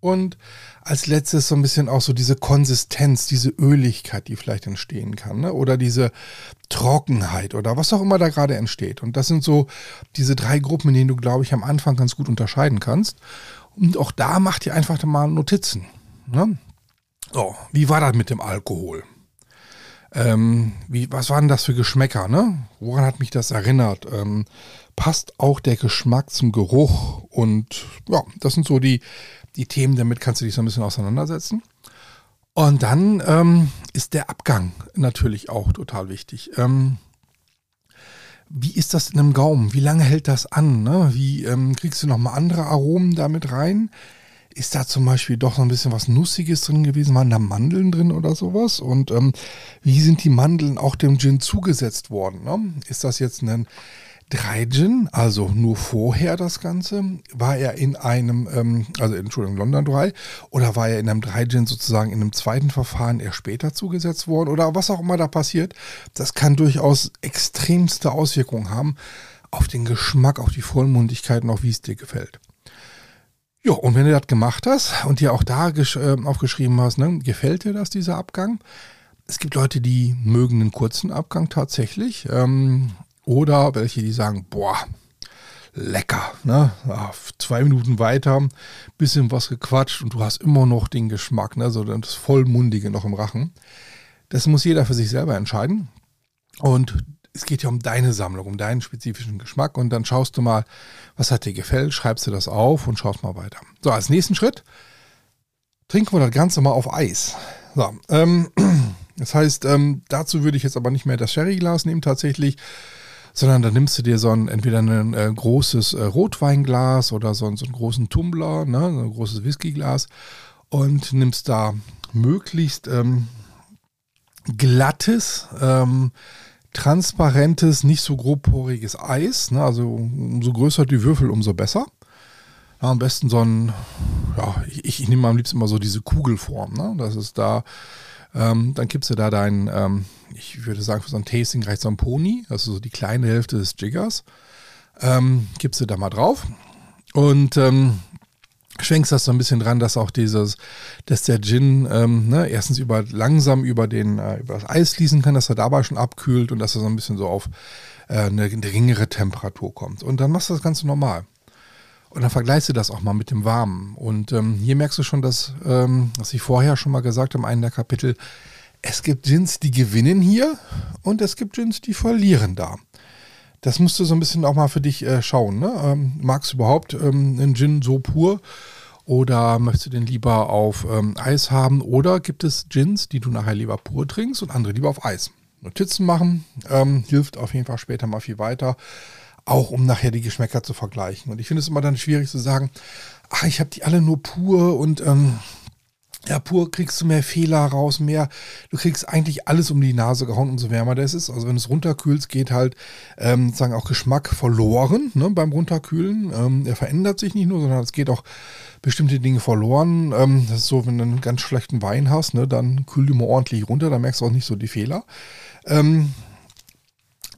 und als letztes so ein bisschen auch so diese Konsistenz, diese Öligkeit, die vielleicht entstehen kann, ne? oder diese Trockenheit oder was auch immer da gerade entsteht. Und das sind so diese drei Gruppen, in denen du, glaube ich, am Anfang ganz gut unterscheiden kannst. Und auch da macht ihr einfach mal Notizen. Ne? So, wie war das mit dem Alkohol? Ähm, wie, was waren das für Geschmäcker? Ne? Woran hat mich das erinnert? Ähm, passt auch der Geschmack zum Geruch? Und ja, das sind so die, die Themen, damit kannst du dich so ein bisschen auseinandersetzen. Und dann ähm, ist der Abgang natürlich auch total wichtig. Ähm, wie ist das in einem Gaumen? Wie lange hält das an? Ne? Wie ähm, kriegst du nochmal andere Aromen damit rein? Ist da zum Beispiel doch so ein bisschen was Nussiges drin gewesen? Waren da Mandeln drin oder sowas? Und ähm, wie sind die Mandeln auch dem Gin zugesetzt worden? Ne? Ist das jetzt ein Dry-Gin, also nur vorher das Ganze, war er in einem, ähm, also Entschuldigung, London Dry, oder war er in einem Dry-Gin sozusagen in einem zweiten Verfahren eher später zugesetzt worden oder was auch immer da passiert, das kann durchaus extremste Auswirkungen haben auf den Geschmack, auf die Vollmundigkeit und auch wie es dir gefällt. Ja, und wenn du das gemacht hast und dir auch da äh, aufgeschrieben hast, ne, gefällt dir das, dieser Abgang? Es gibt Leute, die mögen einen kurzen Abgang tatsächlich. Ähm, oder welche, die sagen, boah, lecker. Ne? Ja, zwei Minuten weiter, bisschen was gequatscht und du hast immer noch den Geschmack, ne? so das Vollmundige noch im Rachen. Das muss jeder für sich selber entscheiden. Und es geht ja um deine Sammlung, um deinen spezifischen Geschmack. Und dann schaust du mal, was hat dir gefällt, schreibst du das auf und schaust mal weiter. So, als nächsten Schritt trinken wir das Ganze mal auf Eis. So, ähm, das heißt, ähm, dazu würde ich jetzt aber nicht mehr das Sherryglas nehmen tatsächlich, sondern da nimmst du dir so ein, entweder ein äh, großes äh, Rotweinglas oder so, so einen großen Tumbler, ne, so ein großes Whiskyglas und nimmst da möglichst ähm, glattes, ähm, transparentes, nicht so grobporiges Eis. Ne, also umso größer die Würfel, umso besser. Ja, am besten so ein, ja, ich, ich nehme am liebsten immer so diese Kugelform. Ne? Das ist da ähm, dann gibst du da dein, ähm, ich würde sagen, für so ein Tasting reicht so ein Pony, also so die kleine Hälfte des Jiggers. Ähm, gibst du da mal drauf und ähm, schwenkst das so ein bisschen dran, dass auch dieses, dass der Gin ähm, ne, erstens über langsam über den äh, über das Eis fließen kann, dass er dabei schon abkühlt und dass er so ein bisschen so auf äh, eine geringere Temperatur kommt. Und dann machst du das Ganze normal. Und dann vergleichst du das auch mal mit dem Warmen. Und ähm, hier merkst du schon, dass, ähm, was ich vorher schon mal gesagt habe, in einem der Kapitel, es gibt Gins, die gewinnen hier und es gibt Gins, die verlieren da. Das musst du so ein bisschen auch mal für dich äh, schauen. Ne? Ähm, magst du überhaupt ähm, einen Gin so pur oder möchtest du den lieber auf ähm, Eis haben? Oder gibt es Gins, die du nachher lieber pur trinkst und andere lieber auf Eis? Notizen machen ähm, hilft auf jeden Fall später mal viel weiter auch um nachher die Geschmäcker zu vergleichen. Und ich finde es immer dann schwierig zu sagen, ach, ich habe die alle nur pur und ähm, ja, pur kriegst du mehr Fehler raus, mehr, du kriegst eigentlich alles um die Nase gehauen, umso wärmer das ist. Also wenn du es runterkühlst, geht halt, ähm, sagen auch Geschmack verloren ne, beim Runterkühlen. Ähm, er verändert sich nicht nur, sondern es geht auch bestimmte Dinge verloren. Ähm, das ist so, wenn du einen ganz schlechten Wein hast, ne, dann kühl du mal ordentlich runter, dann merkst du auch nicht so die Fehler. Ähm,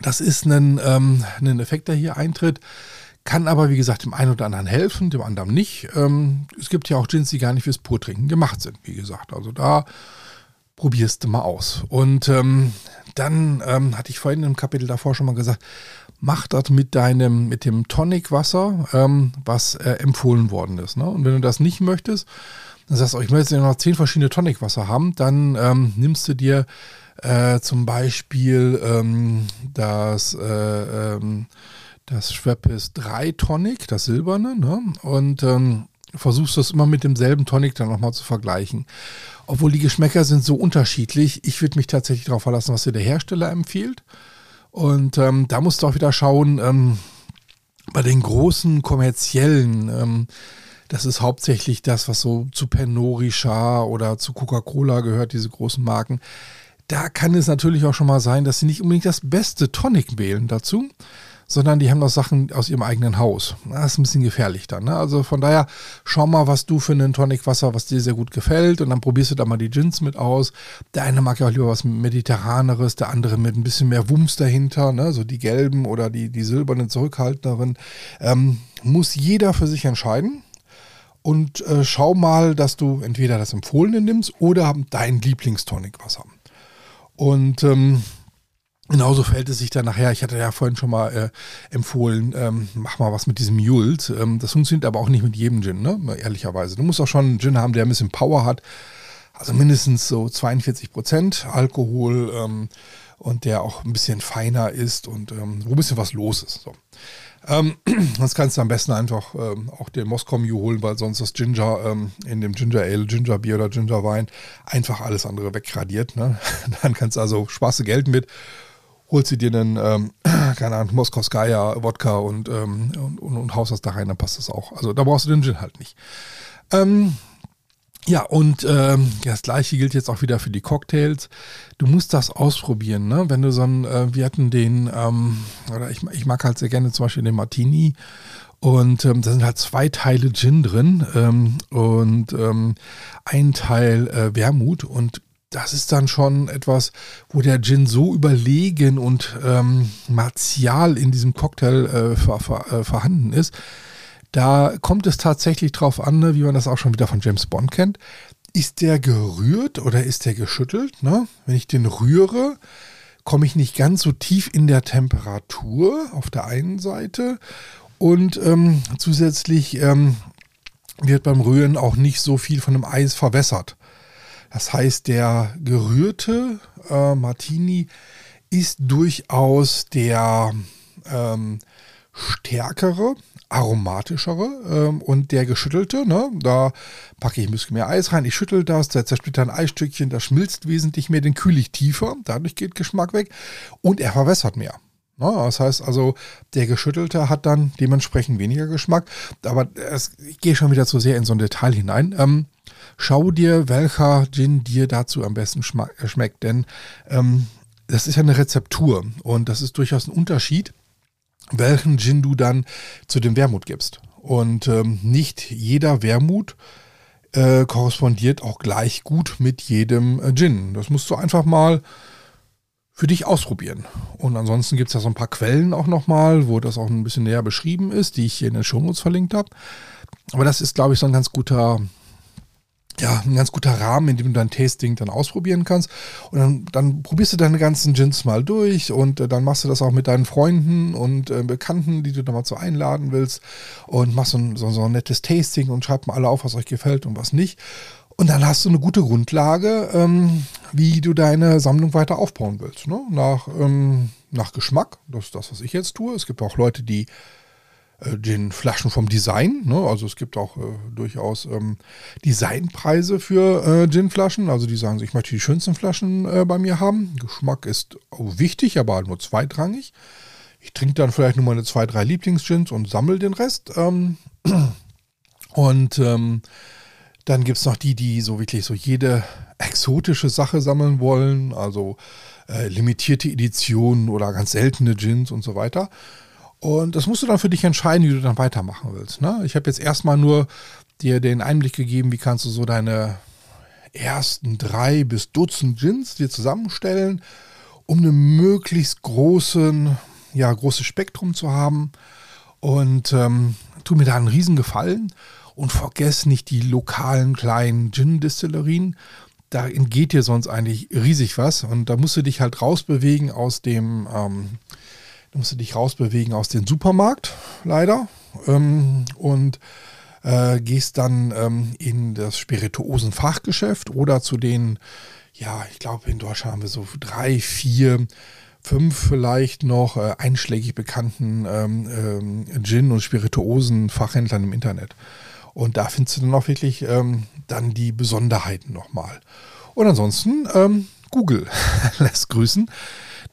das ist ein, ähm, ein Effekt, der hier eintritt. Kann aber, wie gesagt, dem einen oder anderen helfen, dem anderen nicht. Ähm, es gibt ja auch Gins, die gar nicht fürs Purtrinken gemacht sind, wie gesagt. Also da probierst du mal aus. Und ähm, dann ähm, hatte ich vorhin im Kapitel davor schon mal gesagt, mach das mit deinem, mit dem Tonicwasser, ähm, was äh, empfohlen worden ist. Ne? Und wenn du das nicht möchtest, dann sagst du, ich möchte jetzt noch zehn verschiedene Tonicwasser haben, dann ähm, nimmst du dir äh, zum Beispiel ähm, das, äh, ähm, das Schweppes 3 Tonic, das silberne, ne? und ähm, versuchst das immer mit demselben Tonic dann nochmal zu vergleichen. Obwohl die Geschmäcker sind so unterschiedlich, ich würde mich tatsächlich darauf verlassen, was dir der Hersteller empfiehlt. Und ähm, da musst du auch wieder schauen, ähm, bei den großen kommerziellen, ähm, das ist hauptsächlich das, was so zu Pernod Richard oder zu Coca-Cola gehört, diese großen Marken. Da kann es natürlich auch schon mal sein, dass sie nicht unbedingt das beste Tonic wählen dazu, sondern die haben noch Sachen aus ihrem eigenen Haus. Das ist ein bisschen gefährlich dann. Ne? Also von daher, schau mal, was du für einen Tonicwasser, was dir sehr gut gefällt und dann probierst du da mal die Gins mit aus. Der eine mag ja auch lieber was Mediterraneres, der andere mit ein bisschen mehr Wumms dahinter, ne? so die gelben oder die, die silbernen zurückhaltenderen. Ähm, muss jeder für sich entscheiden und äh, schau mal, dass du entweder das empfohlene nimmst oder dein Lieblingstonicwasser. Und ähm, Genauso fällt es sich dann nachher, ich hatte ja vorhin schon mal äh, empfohlen, ähm, mach mal was mit diesem Mult. Ähm, das funktioniert aber auch nicht mit jedem Gin, ne? ehrlicherweise. Du musst auch schon einen Gin haben, der ein bisschen Power hat. Also mindestens so 42 Prozent Alkohol ähm, und der auch ein bisschen feiner ist und ähm, wo ein bisschen was los ist. So. Ähm, sonst kannst du am besten einfach ähm, auch den Moskau Mew holen, weil sonst das Ginger ähm, in dem Ginger Ale, Ginger Beer oder Ginger Wein einfach alles andere wegradiert. Ne? Dann kannst du also Spaß Geld mit holst du dir einen, ähm, keine Ahnung, Moskowskaja Wodka und, ähm, und, und, und, haust das da rein, dann passt das auch. Also da brauchst du den Gin halt nicht. Ähm, ja, und ähm, das gleiche gilt jetzt auch wieder für die Cocktails. Du musst das ausprobieren, ne? Wenn du so ein, äh, wir hatten den, ähm, oder ich, ich mag halt sehr gerne zum Beispiel den Martini. Und ähm, da sind halt zwei Teile Gin drin ähm, und ähm, ein Teil äh, Wermut. Und das ist dann schon etwas, wo der Gin so überlegen und ähm, martial in diesem Cocktail äh, ver, ver, äh, vorhanden ist. Da kommt es tatsächlich drauf an, ne, wie man das auch schon wieder von James Bond kennt. Ist der gerührt oder ist der geschüttelt? Ne? Wenn ich den rühre, komme ich nicht ganz so tief in der Temperatur auf der einen Seite und ähm, zusätzlich ähm, wird beim Rühren auch nicht so viel von dem Eis verwässert. Das heißt, der gerührte äh, Martini ist durchaus der ähm, stärkere, aromatischere ähm, und der geschüttelte, ne, da packe ich ein bisschen mehr Eis rein, ich schüttel das, da zersplittert ein Eisstückchen, das schmilzt wesentlich mehr, den kühle ich tiefer, dadurch geht Geschmack weg und er verwässert mehr. Ne, das heißt also, der geschüttelte hat dann dementsprechend weniger Geschmack, aber es, ich gehe schon wieder zu sehr in so ein Detail hinein. Ähm, schau dir, welcher Gin dir dazu am besten schmeckt. Denn ähm, das ist ja eine Rezeptur und das ist durchaus ein Unterschied, welchen Gin du dann zu dem Wermut gibst. Und ähm, nicht jeder Wermut äh, korrespondiert auch gleich gut mit jedem äh, Gin. Das musst du einfach mal für dich ausprobieren. Und ansonsten gibt es ja so ein paar Quellen auch nochmal, wo das auch ein bisschen näher beschrieben ist, die ich hier in den Shownotes verlinkt habe. Aber das ist, glaube ich, so ein ganz guter ja, ein ganz guter Rahmen, in dem du dein Tasting dann ausprobieren kannst. Und dann, dann probierst du deine ganzen Gins mal durch und äh, dann machst du das auch mit deinen Freunden und äh, Bekannten, die du da mal so einladen willst und machst so ein, so, so ein nettes Tasting und schreibt mal alle auf, was euch gefällt und was nicht. Und dann hast du eine gute Grundlage, ähm, wie du deine Sammlung weiter aufbauen willst. Ne? Nach, ähm, nach Geschmack, das ist das, was ich jetzt tue. Es gibt auch Leute, die den Flaschen vom Design. Ne? Also es gibt auch äh, durchaus ähm, Designpreise für äh, Ginflaschen. Also die sagen, ich möchte die schönsten Flaschen äh, bei mir haben. Geschmack ist wichtig, aber nur zweitrangig. Ich trinke dann vielleicht nur meine zwei, drei Lieblingsgins und sammle den Rest. Ähm, und ähm, dann gibt es noch die, die so wirklich so jede exotische Sache sammeln wollen. Also äh, limitierte Editionen oder ganz seltene Gins und so weiter. Und das musst du dann für dich entscheiden, wie du dann weitermachen willst. Ne? Ich habe jetzt erstmal nur dir den Einblick gegeben, wie kannst du so deine ersten drei bis Dutzend Gins dir zusammenstellen, um einen möglichst großen, ja, großes Spektrum zu haben. Und ähm, tu mir da einen Riesengefallen und vergess nicht die lokalen kleinen Gin-Distillerien. da entgeht dir sonst eigentlich riesig was. Und da musst du dich halt rausbewegen aus dem, ähm, da musst du dich rausbewegen aus dem Supermarkt, leider. Ähm, und äh, gehst dann ähm, in das Spirituosen-Fachgeschäft oder zu den, ja, ich glaube, in Deutschland haben wir so drei, vier, fünf vielleicht noch äh, einschlägig bekannten ähm, ähm, Gin- und Spirituosen-Fachhändlern im Internet. Und da findest du dann auch wirklich ähm, dann die Besonderheiten nochmal. Und ansonsten ähm, Google lässt grüßen.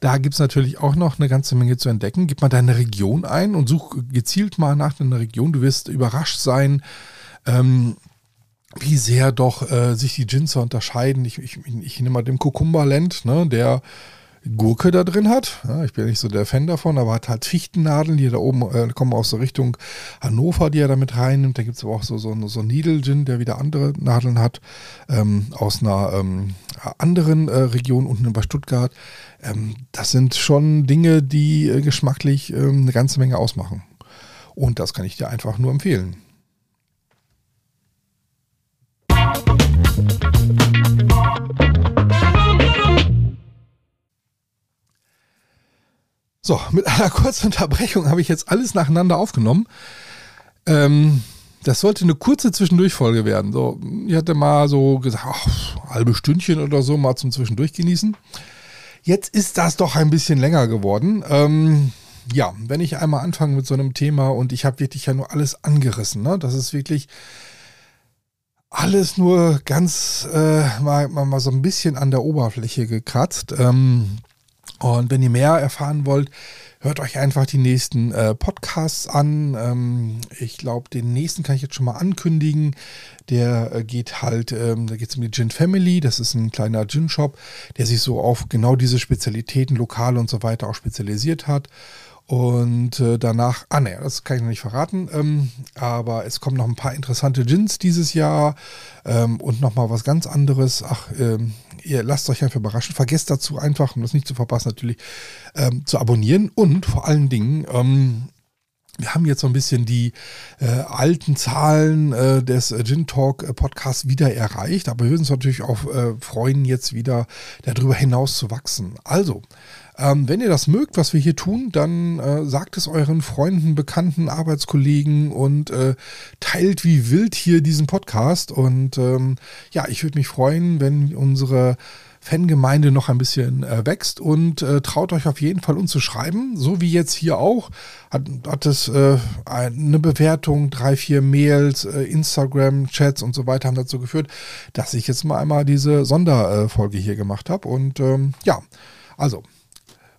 Da gibt es natürlich auch noch eine ganze Menge zu entdecken. Gib mal deine Region ein und such gezielt mal nach deiner Region. Du wirst überrascht sein, ähm, wie sehr doch äh, sich die Ginzer unterscheiden. Ich, ich, ich nehme mal den Kukumberland, ne, der Gurke da drin hat. Ja, ich bin nicht so der Fan davon, aber hat halt Fichtennadeln, die da oben äh, kommen aus der Richtung Hannover, die er damit reinnimmt. Da gibt es aber auch so, so, so Needle Gin, der wieder andere Nadeln hat, ähm, aus einer ähm, anderen äh, Region unten bei Stuttgart. Ähm, das sind schon Dinge, die äh, geschmacklich ähm, eine ganze Menge ausmachen. Und das kann ich dir einfach nur empfehlen. So, mit einer kurzen Unterbrechung habe ich jetzt alles nacheinander aufgenommen. Ähm, das sollte eine kurze Zwischendurchfolge werden. So, ich hatte mal so gesagt, ach, halbe Stündchen oder so mal zum Zwischendurch genießen. Jetzt ist das doch ein bisschen länger geworden. Ähm, ja, wenn ich einmal anfange mit so einem Thema und ich habe wirklich ja nur alles angerissen, ne? das ist wirklich alles nur ganz äh, mal, mal, so ein bisschen an der Oberfläche gekratzt. Ähm, und wenn ihr mehr erfahren wollt, hört euch einfach die nächsten äh, Podcasts an. Ähm, ich glaube, den nächsten kann ich jetzt schon mal ankündigen. Der äh, geht halt, ähm, da geht es um die Gin Family. Das ist ein kleiner Gin-Shop, der sich so auf genau diese Spezialitäten, Lokale und so weiter auch spezialisiert hat. Und äh, danach, ah ne, das kann ich noch nicht verraten, ähm, aber es kommen noch ein paar interessante Gins dieses Jahr ähm, und nochmal was ganz anderes. Ach, ähm, ihr lasst euch einfach überraschen. Vergesst dazu einfach, um das nicht zu verpassen, natürlich ähm, zu abonnieren und vor allen Dingen, ähm, wir haben jetzt so ein bisschen die äh, alten Zahlen äh, des Gin Talk äh, Podcasts wieder erreicht, aber wir würden uns natürlich auch äh, freuen, jetzt wieder darüber hinaus zu wachsen. Also, ähm, wenn ihr das mögt, was wir hier tun, dann äh, sagt es euren Freunden, Bekannten, Arbeitskollegen und äh, teilt wie wild hier diesen Podcast. Und ähm, ja, ich würde mich freuen, wenn unsere Fangemeinde noch ein bisschen äh, wächst und äh, traut euch auf jeden Fall uns zu schreiben, so wie jetzt hier auch. Hat, hat es äh, eine Bewertung, drei, vier Mails, äh, Instagram, Chats und so weiter haben dazu geführt, dass ich jetzt mal einmal diese Sonderfolge hier gemacht habe. Und ähm, ja, also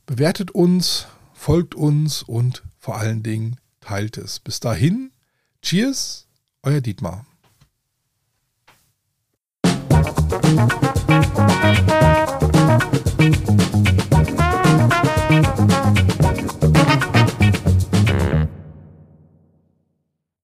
bewertet uns, folgt uns und vor allen Dingen teilt es. Bis dahin, Cheers, euer Dietmar. You.